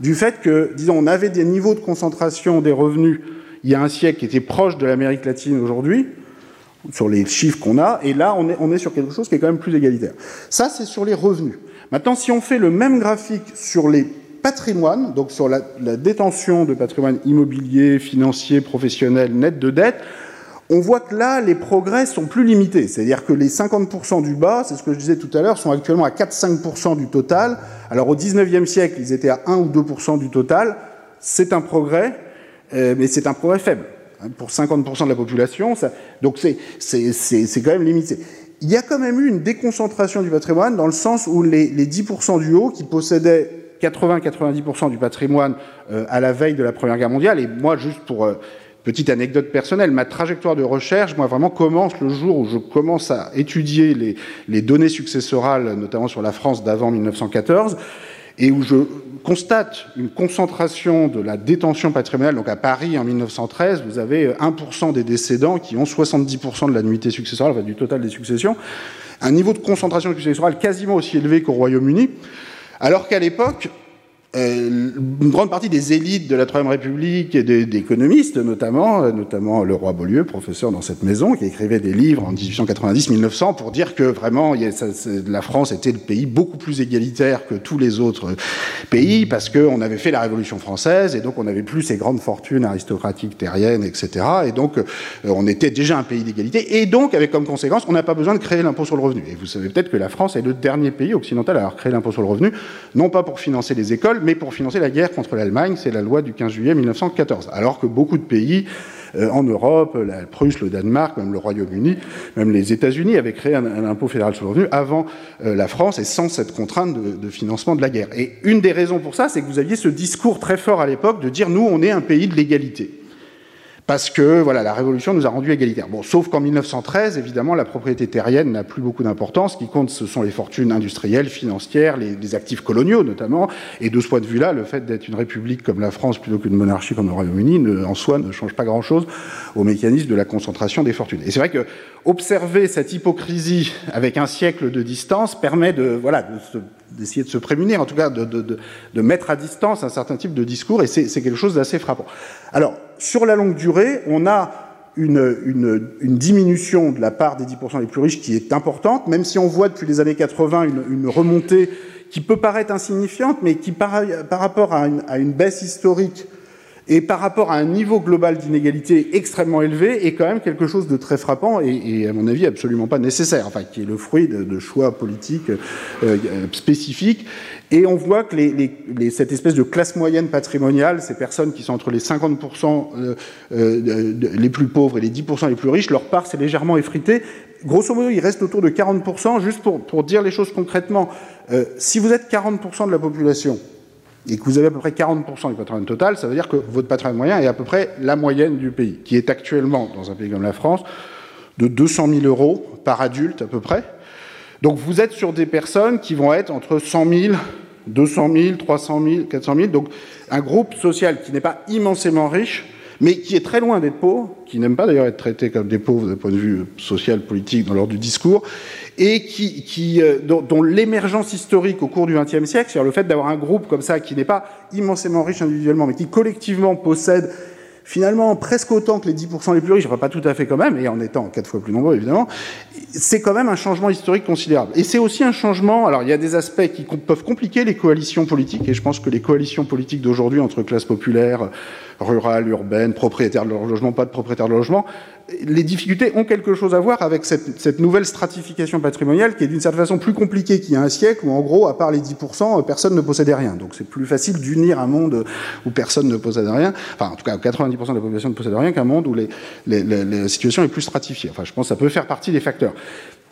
S2: du fait que, disons, on avait des niveaux de concentration des revenus il y a un siècle qui était proche de l'Amérique latine aujourd'hui, sur les chiffres qu'on a, et là, on est, on est sur quelque chose qui est quand même plus égalitaire. Ça, c'est sur les revenus. Maintenant, si on fait le même graphique sur les patrimoines, donc sur la, la détention de patrimoine immobilier, financier, professionnel, net de dette, on voit que là, les progrès sont plus limités. C'est-à-dire que les 50% du bas, c'est ce que je disais tout à l'heure, sont actuellement à 4-5% du total. Alors au 19e siècle, ils étaient à 1 ou 2% du total. C'est un progrès, euh, mais c'est un progrès faible. Hein, pour 50% de la population, ça, donc c'est quand même limité. Il y a quand même eu une déconcentration du patrimoine dans le sens où les, les 10% du haut qui possédaient 80-90% du patrimoine euh, à la veille de la Première Guerre mondiale, et moi, juste pour euh, Petite anecdote personnelle, ma trajectoire de recherche, moi, vraiment commence le jour où je commence à étudier les, les données successorales, notamment sur la France d'avant 1914, et où je constate une concentration de la détention patrimoniale. Donc à Paris, en 1913, vous avez 1% des décédants qui ont 70% de la nuitée successorale, enfin, du total des successions. Un niveau de concentration successorale quasiment aussi élevé qu'au Royaume-Uni. Alors qu'à l'époque, euh, une grande partie des élites de la Troisième République et des, économistes, notamment, euh, notamment le roi Beaulieu, professeur dans cette maison, qui écrivait des livres en 1890-1900 pour dire que vraiment la France était le pays beaucoup plus égalitaire que tous les autres pays parce qu'on avait fait la Révolution française et donc on n'avait plus ces grandes fortunes aristocratiques terriennes, etc. Et donc euh, on était déjà un pays d'égalité et donc avec comme conséquence on n'a pas besoin de créer l'impôt sur le revenu. Et vous savez peut-être que la France est le dernier pays occidental à avoir créé l'impôt sur le revenu, non pas pour financer les écoles, mais pour financer la guerre contre l'Allemagne, c'est la loi du 15 juillet 1914. Alors que beaucoup de pays euh, en Europe, la Prusse, le Danemark, même le Royaume-Uni, même les États-Unis avaient créé un, impôt fédéral sur le revenu avant euh, la France et sans cette contrainte de, de, financement de la guerre. Et une des raisons pour ça, c'est que vous aviez ce discours très fort à l'époque de dire nous, on est un pays de l'égalité parce que voilà, la Révolution nous a rendus égalitaires. Bon, sauf qu'en 1913, évidemment, la propriété terrienne n'a plus beaucoup d'importance. Ce qui compte, ce sont les fortunes industrielles, financières, les, actifs coloniaux notamment. Et de ce point de vue-là, le fait d'être une république comme la France plutôt qu'une monarchie comme le Royaume-Uni, en soi, ne change pas grand-chose au mécanisme de la concentration des fortunes. Et c'est vrai que observer cette hypocrisie avec un siècle de distance permet de voilà de se d'essayer de se prémunir, en tout cas de, de, de, de, mettre à distance un certain type de discours, et c'est quelque chose d'assez frappant. Alors, sur la longue durée, on a une, diminution de la part des 10% les plus riches qui est importante, même si on voit depuis les années 80 une, remontée qui peut paraître insignifiante, mais qui, par, rapport à une, baisse historique et par rapport à un niveau global d'inégalité extrêmement élevé, est quand même quelque chose de très frappant et, à mon avis, absolument pas nécessaire, enfin, qui est le fruit de, de choix politiques euh, spécifiques. Et on voit que cette espèce de classe moyenne patrimoniale, ces personnes qui sont entre les 50% euh, euh, les plus pauvres et les 10% les plus riches, leur part s'est légèrement effritée. Grosso modo, il reste autour de 40%. Juste pour, pour dire les choses concrètement, euh, si vous êtes 40% de la population, et que vous avez à peu près 40% du patrimoine total, ça veut dire que votre patrimoine moyen est à peu près la moyenne du pays, qui est actuellement, dans un pays comme la France, de 200 000 euros par adulte à peu près. Donc vous êtes sur des personnes qui vont être entre 100 000, 200 000, 300 000, 400 000, donc un groupe social qui n'est pas immensément riche, mais qui est très loin d'être pauvre, qui n'aime pas d'ailleurs être traité comme des pauvres d'un point de vue social, politique, dans l'ordre du discours, et qui, euh, dont, dont l'émergence historique au cours du XXe siècle, c'est-à-dire le fait d'avoir un groupe comme ça qui n'est pas immensément riche individuellement, mais qui collectivement possède finalement presque autant que les 10% les plus riches, pas tout à fait quand même, et en étant quatre fois plus nombreux évidemment, c'est quand même un changement historique considérable. Et c'est aussi un changement, alors il y a des aspects qui peuvent compliquer les coalitions politiques, et je pense que les coalitions politiques d'aujourd'hui entre classes populaires, rurales, urbaines, propriétaires de leur logement, pas de propriétaires de logement, les difficultés ont quelque chose à voir avec cette, nouvelle stratification patrimoniale qui est d'une certaine façon plus compliquée qu'il y a un siècle où en gros, à part les 10%, personne ne possédait rien. Donc c'est plus facile d'unir un monde où personne ne possède rien, enfin en tout cas 90% de la population ne possède rien qu'un monde où la situation est plus stratifiée. Enfin je pense que ça peut faire partie des facteurs.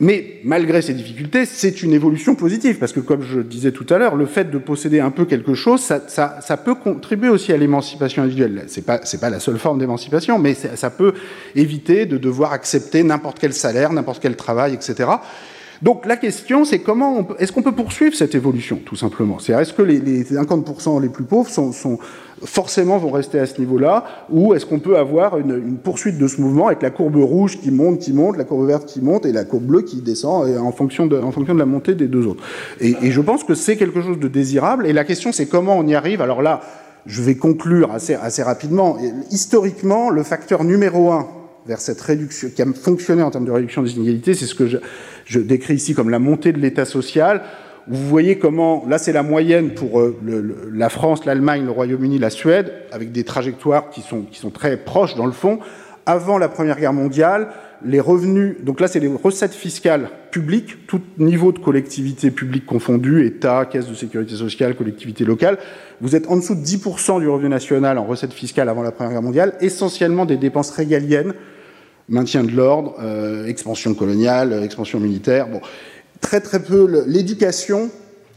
S2: Mais malgré ces difficultés, c'est une évolution positive, parce que comme je disais tout à l'heure, le fait de posséder un peu quelque chose, ça, peut contribuer aussi à l'émancipation individuelle. C'est pas, pas la seule forme d'émancipation, mais ça peut éviter de devoir accepter n'importe quel salaire, n'importe quel travail, etc. Donc la question, c'est comment, est-ce qu'on peut poursuivre cette évolution, tout simplement? C'est est-ce que les, les 50% les plus pauvres sont, forcément vont rester à ce niveau-là, ou est-ce qu'on peut avoir une, une, poursuite de ce mouvement avec la courbe rouge qui monte, qui monte, la courbe verte qui monte et la courbe bleue qui descend en fonction de, en fonction de la montée des deux autres? Et, et je pense que c'est quelque chose de désirable. Et la question, c'est comment on y arrive? Alors là, je vais conclure assez, assez rapidement. Historiquement, le facteur numéro un vers cette réduction, qui a fonctionné en termes de réduction des inégalités, c'est ce que je, je décris ici comme la montée de l'État social. Vous voyez comment, là c'est la moyenne pour euh, le, le, la France, l'Allemagne, le Royaume-Uni, la Suède, avec des trajectoires qui sont, qui sont très proches dans le fond. Avant la Première Guerre mondiale, les revenus, donc là c'est les recettes fiscales publiques, tout niveau de collectivité publique confondue, État, caisse de sécurité sociale, collectivité locale, vous êtes en dessous de 10% du revenu national en recettes fiscales avant la Première Guerre mondiale, essentiellement des dépenses régaliennes, maintien de l'ordre, euh, expansion coloniale, expansion militaire, bon, très très peu l'éducation,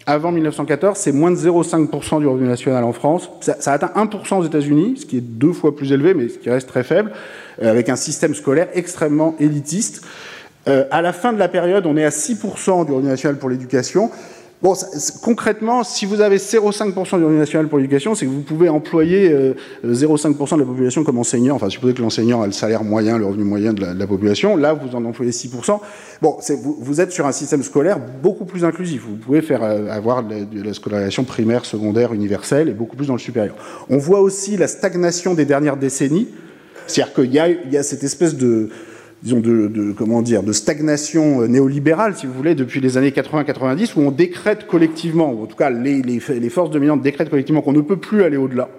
S2: avant 1914, c'est moins de 0,5% du revenu national en France. Ça, ça atteint 1% aux États-Unis, ce qui est deux fois plus élevé, mais ce qui reste très faible, euh, avec un système scolaire extrêmement élitiste. Euh, à la fin de la période, on est à 6% du revenu national pour l'éducation. Bon, concrètement, si vous avez 0,5% du revenu national pour l'éducation, c'est que vous pouvez employer 0,5% euh, de la population comme enseignant. Enfin, supposez que l'enseignant a le salaire moyen, le revenu moyen de la, population. Là, vous en employez 6%. Bon, vous, êtes sur un système scolaire beaucoup plus inclusif. Vous pouvez faire euh, avoir de la scolarisation primaire, secondaire, universelle et beaucoup plus dans le supérieur. On voit aussi la stagnation des dernières décennies. C'est-à-dire qu'il y a cette espèce de disons, de, comment dire, de stagnation euh, néolibérale, si vous voulez, depuis les années 80-90, où on décrète collectivement, ou en tout cas les, les, les forces dominantes décrètent collectivement qu'on ne peut plus aller au-delà,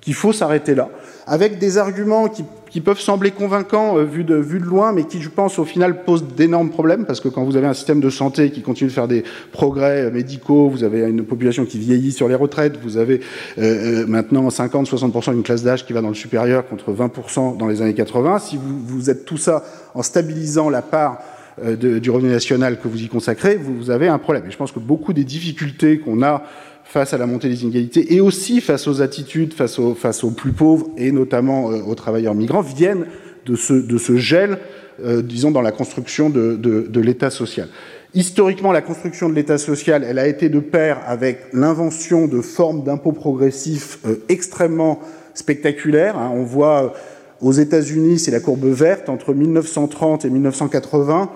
S2: qu'il faut s'arrêter là, avec des arguments qui, qui peuvent sembler convaincants euh, vu, de, vu de loin, mais qui, je pense, au final posent d'énormes problèmes, parce que quand vous avez un système de santé qui continue de faire des progrès euh, médicaux, vous avez une population qui vieillit sur les retraites, vous avez euh, euh maintenant 50-60% d'une classe d'âge qui va dans le supérieur contre 20% dans les années 80, si vous, vous êtes tout ça en stabilisant la part de, du revenu national que vous y consacrez, vous, vous avez un problème. Et je pense que beaucoup des difficultés qu'on a face à la montée des inégalités et aussi face aux attitudes, face aux, face aux plus pauvres et notamment euh, aux travailleurs migrants, viennent de ce, de ce gel, euh, disons, dans la construction de, de, de l'État social. Historiquement, la construction de l'État social, elle a été de pair avec l'invention de formes d'impôts progressifs euh, extrêmement spectaculaires. Hein. On voit euh, aux États-Unis, c'est la courbe verte, entre 1930 et 1980,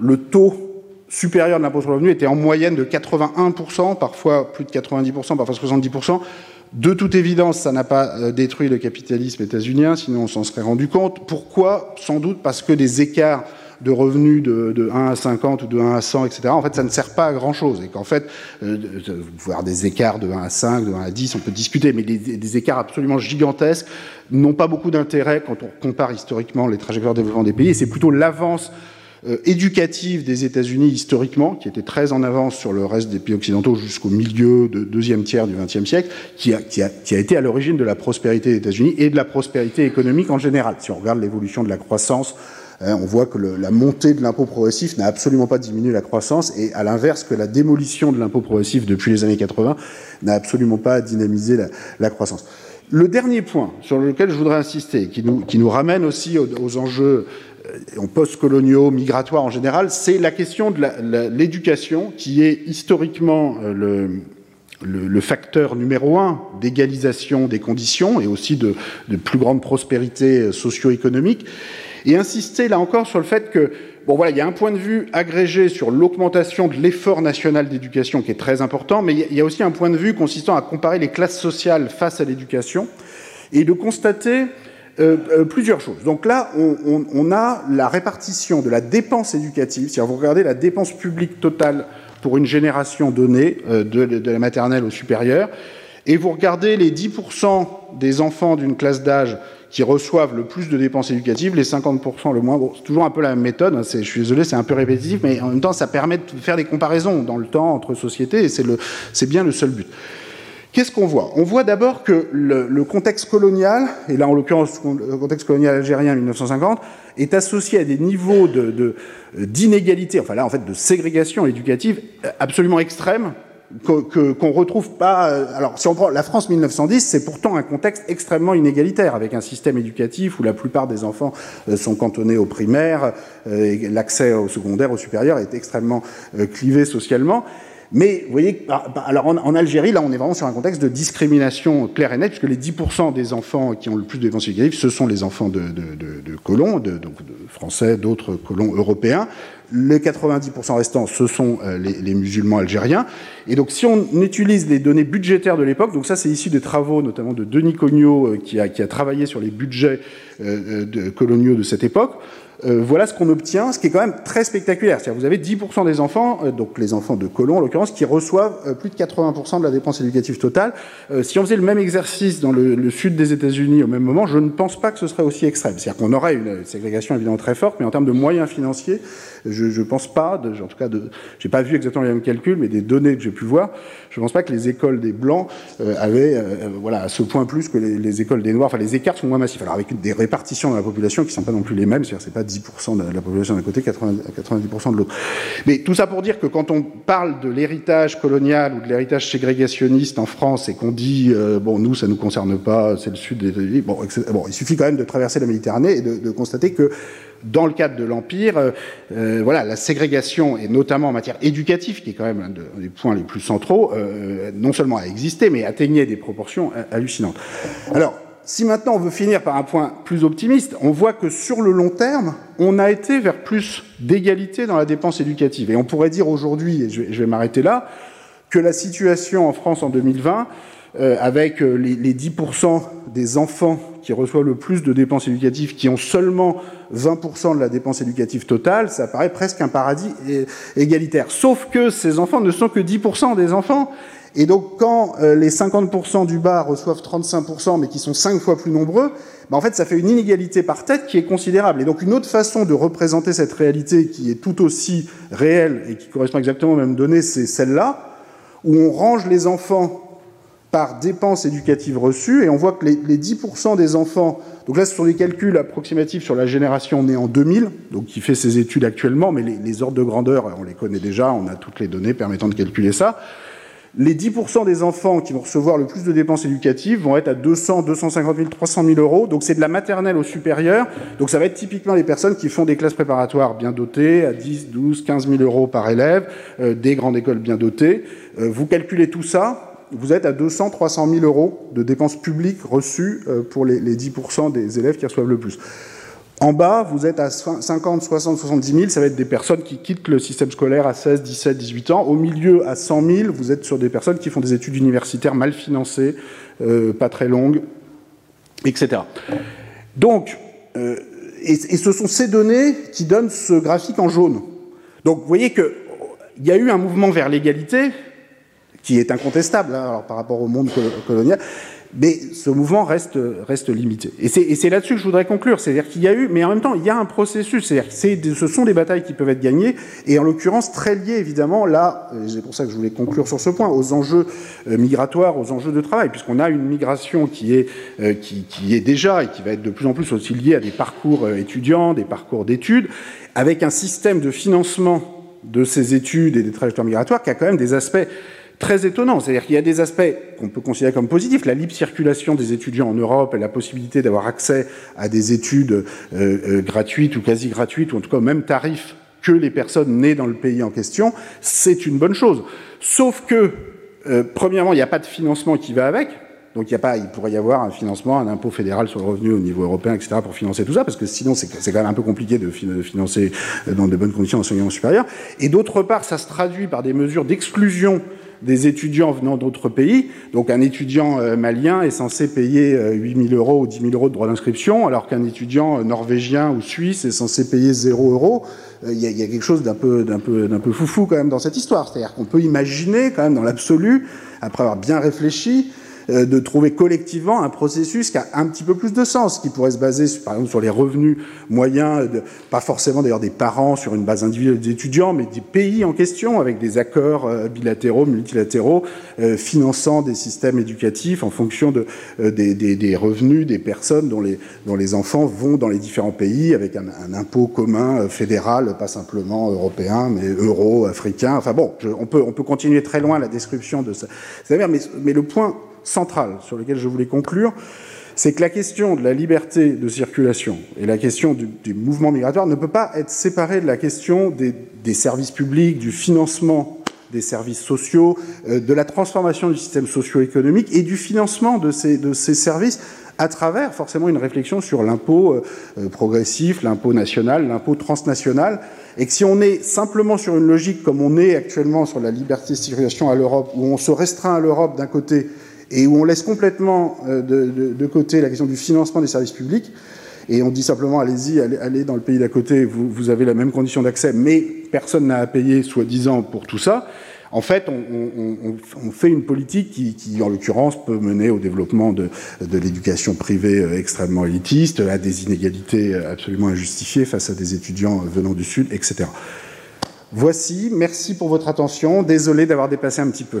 S2: le taux supérieur de l'impôt sur le revenu était en moyenne de 81%, parfois plus de 90%, parfois 70%. De toute évidence, ça n'a pas euh, détruit le capitalisme états-unien, sinon on s'en serait rendu compte. Pourquoi? Sans doute parce que des écarts de revenus de, de, 1 à 50 ou de 1 à 100, etc., en fait, ça ne sert pas à grand-chose. Et qu'en fait, euh, des écarts de 1 à 5, de 1 à 10, on peut discuter, mais des, des écarts absolument gigantesques n'ont pas beaucoup d'intérêt quand on compare historiquement les trajectoires de développement des pays. Et c'est plutôt l'avance éducative des États-Unis historiquement, qui était très en avance sur le reste des pays occidentaux jusqu'au milieu de deuxième tiers du XXe siècle, qui a, qui, a, qui a été à l'origine de la prospérité des États-Unis et de la prospérité économique en général. Si on regarde l'évolution de la croissance, hein, on voit que le, la montée de l'impôt progressif n'a absolument pas diminué la croissance, et à l'inverse que la démolition de l'impôt progressif depuis les années 80 n'a absolument pas dynamisé la, la croissance. Le dernier point sur lequel je voudrais insister, qui nous, qui nous ramène aussi aux enjeux en post-coloniaux, migratoires en général, c'est la question de l'éducation qui est historiquement euh, le, facteur numéro un d'égalisation des conditions et aussi de, de plus grande prospérité euh, socio-économique. Et insister là encore sur le fait que, bon voilà, il y a un point de vue agrégé sur l'augmentation de l'effort national d'éducation qui est très important, mais il y a aussi un point de vue consistant à comparer les classes sociales face à l'éducation et de constater euh, euh, plusieurs choses. Donc là, on, on, on, a la répartition de la dépense éducative, si vous regardez la dépense publique totale pour une génération donnée, euh, de, de, la maternelle au supérieur, et vous regardez les 10% des enfants d'une classe d'âge qui reçoivent le plus de dépenses éducatives, les 50% le moins. Bon, c'est toujours un peu la même méthode, hein, je suis désolé, c'est un peu répétitif, mais en même temps, ça permet de faire des comparaisons dans le temps entre sociétés, et c'est bien le seul but. Qu'est-ce qu'on voit? On voit d'abord que le, le, contexte colonial, et là en l'occurrence le contexte colonial algérien 1950, est associé à des niveaux d'inégalité, de, de, enfin là en fait de ségrégation éducative absolument extrêmes, qu'on que, qu retrouve pas. Alors, si on prend la France 1910, c'est pourtant un contexte extrêmement inégalitaire, avec un système éducatif où la plupart des enfants euh, sont cantonnés au primaire, euh, l'accès au secondaire, au supérieur est extrêmement euh, clivé socialement. Mais vous voyez, alors en, Algérie, là, on est vraiment sur un contexte de discrimination claire et nette, puisque les 10% des enfants qui ont le plus de dépenses ce sont les enfants de, colons, donc de français, d'autres colons européens. Les 90% restants, ce sont euh, les, musulmans algériens. Et donc, si on utilise les données budgétaires de l'époque, donc ça, c'est issu des travaux, notamment de Denis Cognot, euh, qui, a, travaillé sur les budgets euh, coloniaux de cette époque, euh, voilà ce qu'on obtient, ce qui est quand même très spectaculaire. C'est-à-dire vous avez 10% des enfants, euh, donc les enfants de colons en l'occurrence, qui reçoivent euh, plus de 80% de la dépense éducative totale. si on faisait le même exercice dans le, sud des États-Unis au même moment, je ne pense pas que ce serait aussi extrême. C'est-à-dire qu'on aurait une ségrégation évidemment très forte, mais en termes de moyens financiers, je ne pense pas, de, en tout cas, je n'ai pas vu exactement les mêmes calculs, mais des données que j'ai pu voir, je ne pense pas que les écoles des Blancs avaient voilà, à ce point plus que les, écoles des Noirs. Enfin, les écarts sont moins massifs. Alors avec des répartitions dans la population qui ne sont pas non plus les mêmes, c'est-à-dire c'est pas 10% de la population d'un côté, 90% de l'autre. Mais tout ça pour dire que quand on parle de l'héritage colonial ou de l'héritage ségrégationniste en France et qu'on dit, euh, bon, nous, ça ne nous concerne pas, c'est le sud des États-Unis, bon, il suffit quand même de traverser la Méditerranée et de, constater que dans le cadre de l'Empire, euh, euh, voilà, la ségrégation, et notamment en matière éducative, qui est quand même un des points les plus centraux, non seulement a existé, mais atteignait des proportions hallucinantes. Alors, si maintenant on veut finir par un point plus optimiste, on voit que sur le long terme, on a été vers plus d'égalité dans la dépense éducative. Et on pourrait dire aujourd'hui, et je vais, m'arrêter là, que la situation en France en 2020, euh, avec euh, les, 10% des enfants qui reçoivent le plus de dépenses éducatives, qui ont seulement 20% de la dépense éducative totale, ça paraît presque un paradis égalitaire. Sauf que ces enfants ne sont que 10% des enfants, et donc, quand euh, les 50% du bas reçoivent 35%, mais qui sont 5 fois plus nombreux, bah, en fait, ça fait une inégalité par tête qui est considérable. Et donc, une autre façon de représenter cette réalité qui est tout aussi réelle et qui correspond exactement aux mêmes données, c'est celle-là, où on range les enfants par dépenses éducatives reçues, et on voit que les, 10% des enfants, donc là ce sont des calculs approximatifs sur la génération née en 2000, donc qui fait ses études actuellement, mais les, les ordres de grandeur, on les connaît déjà, on a toutes les données permettant de calculer ça les 10% des enfants qui vont recevoir le plus de dépenses éducatives vont être à 200, 250 000, 300 000 euros. Donc c'est de la maternelle au supérieur. Donc ça va être typiquement les personnes qui font des classes préparatoires bien dotées, à 10, 12, 15 000 euros par élève, euh, des grandes écoles bien dotées. Euh, vous calculez tout ça, vous êtes à 200, 300 000 euros de dépenses publiques reçues euh, pour les, les 10% des élèves qui reçoivent le plus. En bas, vous êtes à 50, 60, 70 000, ça va être des personnes qui quittent le système scolaire à 16, 17, 18 ans. Au milieu, à 100 000, vous êtes sur des personnes qui font des études universitaires mal financées, euh, pas très longues, etc. Donc, euh, et, ce sont ces données qui donnent ce graphique en jaune. Donc, vous voyez qu'il y a eu un mouvement vers l'égalité, qui est incontestable hein, par rapport au monde colonial, mais ce mouvement reste, limité. Et c'est là-dessus que je voudrais conclure. C'est-à-dire qu'il y a eu, mais en même temps, il y a un processus. C'est-à-dire que ce sont des batailles qui peuvent être gagnées, et en l'occurrence très liées, évidemment, là, c'est pour ça que je voulais conclure sur ce point, aux enjeux euh, migratoires, aux enjeux de travail, puisqu'on a une migration qui est, euh, qui, est déjà, et qui va être de plus en plus aussi liée à des parcours euh, étudiants, des parcours d'études, avec un système de financement de ces études et des trajectoires migratoires qui a quand même des aspects très étonnant. C'est-à-dire qu'il y a des aspects qu'on peut considérer comme positifs, la libre circulation des étudiants en Europe et la possibilité d'avoir accès à des études euh, euh, gratuites ou quasi gratuites, ou en tout cas au même tarif que les personnes nées dans le pays en question, c'est une bonne chose. Sauf que, euh, premièrement, il n'y a pas de financement qui va avec. Donc il, y a pas, il pourrait y avoir un financement, un impôt fédéral sur le revenu au niveau européen, etc., pour financer tout ça, parce que sinon c'est quand même un peu compliqué de financer dans de bonnes conditions l'enseignement supérieur. Et d'autre part, ça se traduit par des mesures d'exclusion des étudiants venant d'autres pays. Donc un étudiant euh, malien est censé payer 8 euh, 000 euros ou 10 000 euros de droits d'inscription, alors qu'un étudiant euh, norvégien ou suisse est censé payer 0 euros. Il y, a, quelque chose d'un peu, d'un peu, d'un peu foufou quand même dans cette histoire. C'est-à-dire qu'on peut imaginer quand même dans l'absolu, après avoir bien réfléchi, de trouver collectivement un processus qui a un petit peu plus de sens, qui pourrait se baser, par exemple, sur les revenus moyens, pas forcément d'ailleurs des parents sur une base individuelle des étudiants, mais des pays en question, avec des accords euh, bilatéraux, multilatéraux, euh, finançant des systèmes éducatifs en fonction de, des, des, revenus des personnes dont les, dont les enfants vont dans les différents pays, avec un, un impôt commun fédéral, pas simplement européen, mais euro, africain. Enfin bon, on, peut, on peut continuer très loin la description de ça. Mais, mais le point centrale sur lequel je voulais conclure, c'est que la question de la liberté de circulation et la question du, mouvement migratoire ne peut pas être séparée de la question des, services publics, du financement des services sociaux, euh, de la transformation du système socio-économique et du financement de ces, de ces services à travers forcément une réflexion sur l'impôt euh, euh, progressif, l'impôt national, l'impôt transnational, et que si on est simplement sur une logique comme on est actuellement sur la liberté de circulation à l'Europe, où on se restreint à l'Europe d'un côté et où on laisse complètement euh, de, côté la question du financement des services publics, et on dit simplement allez-y, allez, dans le pays d'à côté, vous, avez la même condition d'accès, mais personne n'a à payer soi-disant pour tout ça. En fait, on, fait une politique qui, en l'occurrence, peut mener au développement de, l'éducation privée euh, extrêmement élitiste, à des inégalités euh, absolument injustifiées face à des étudiants venant du Sud, etc. Voici, merci pour votre attention. Désolé d'avoir dépassé un petit peu.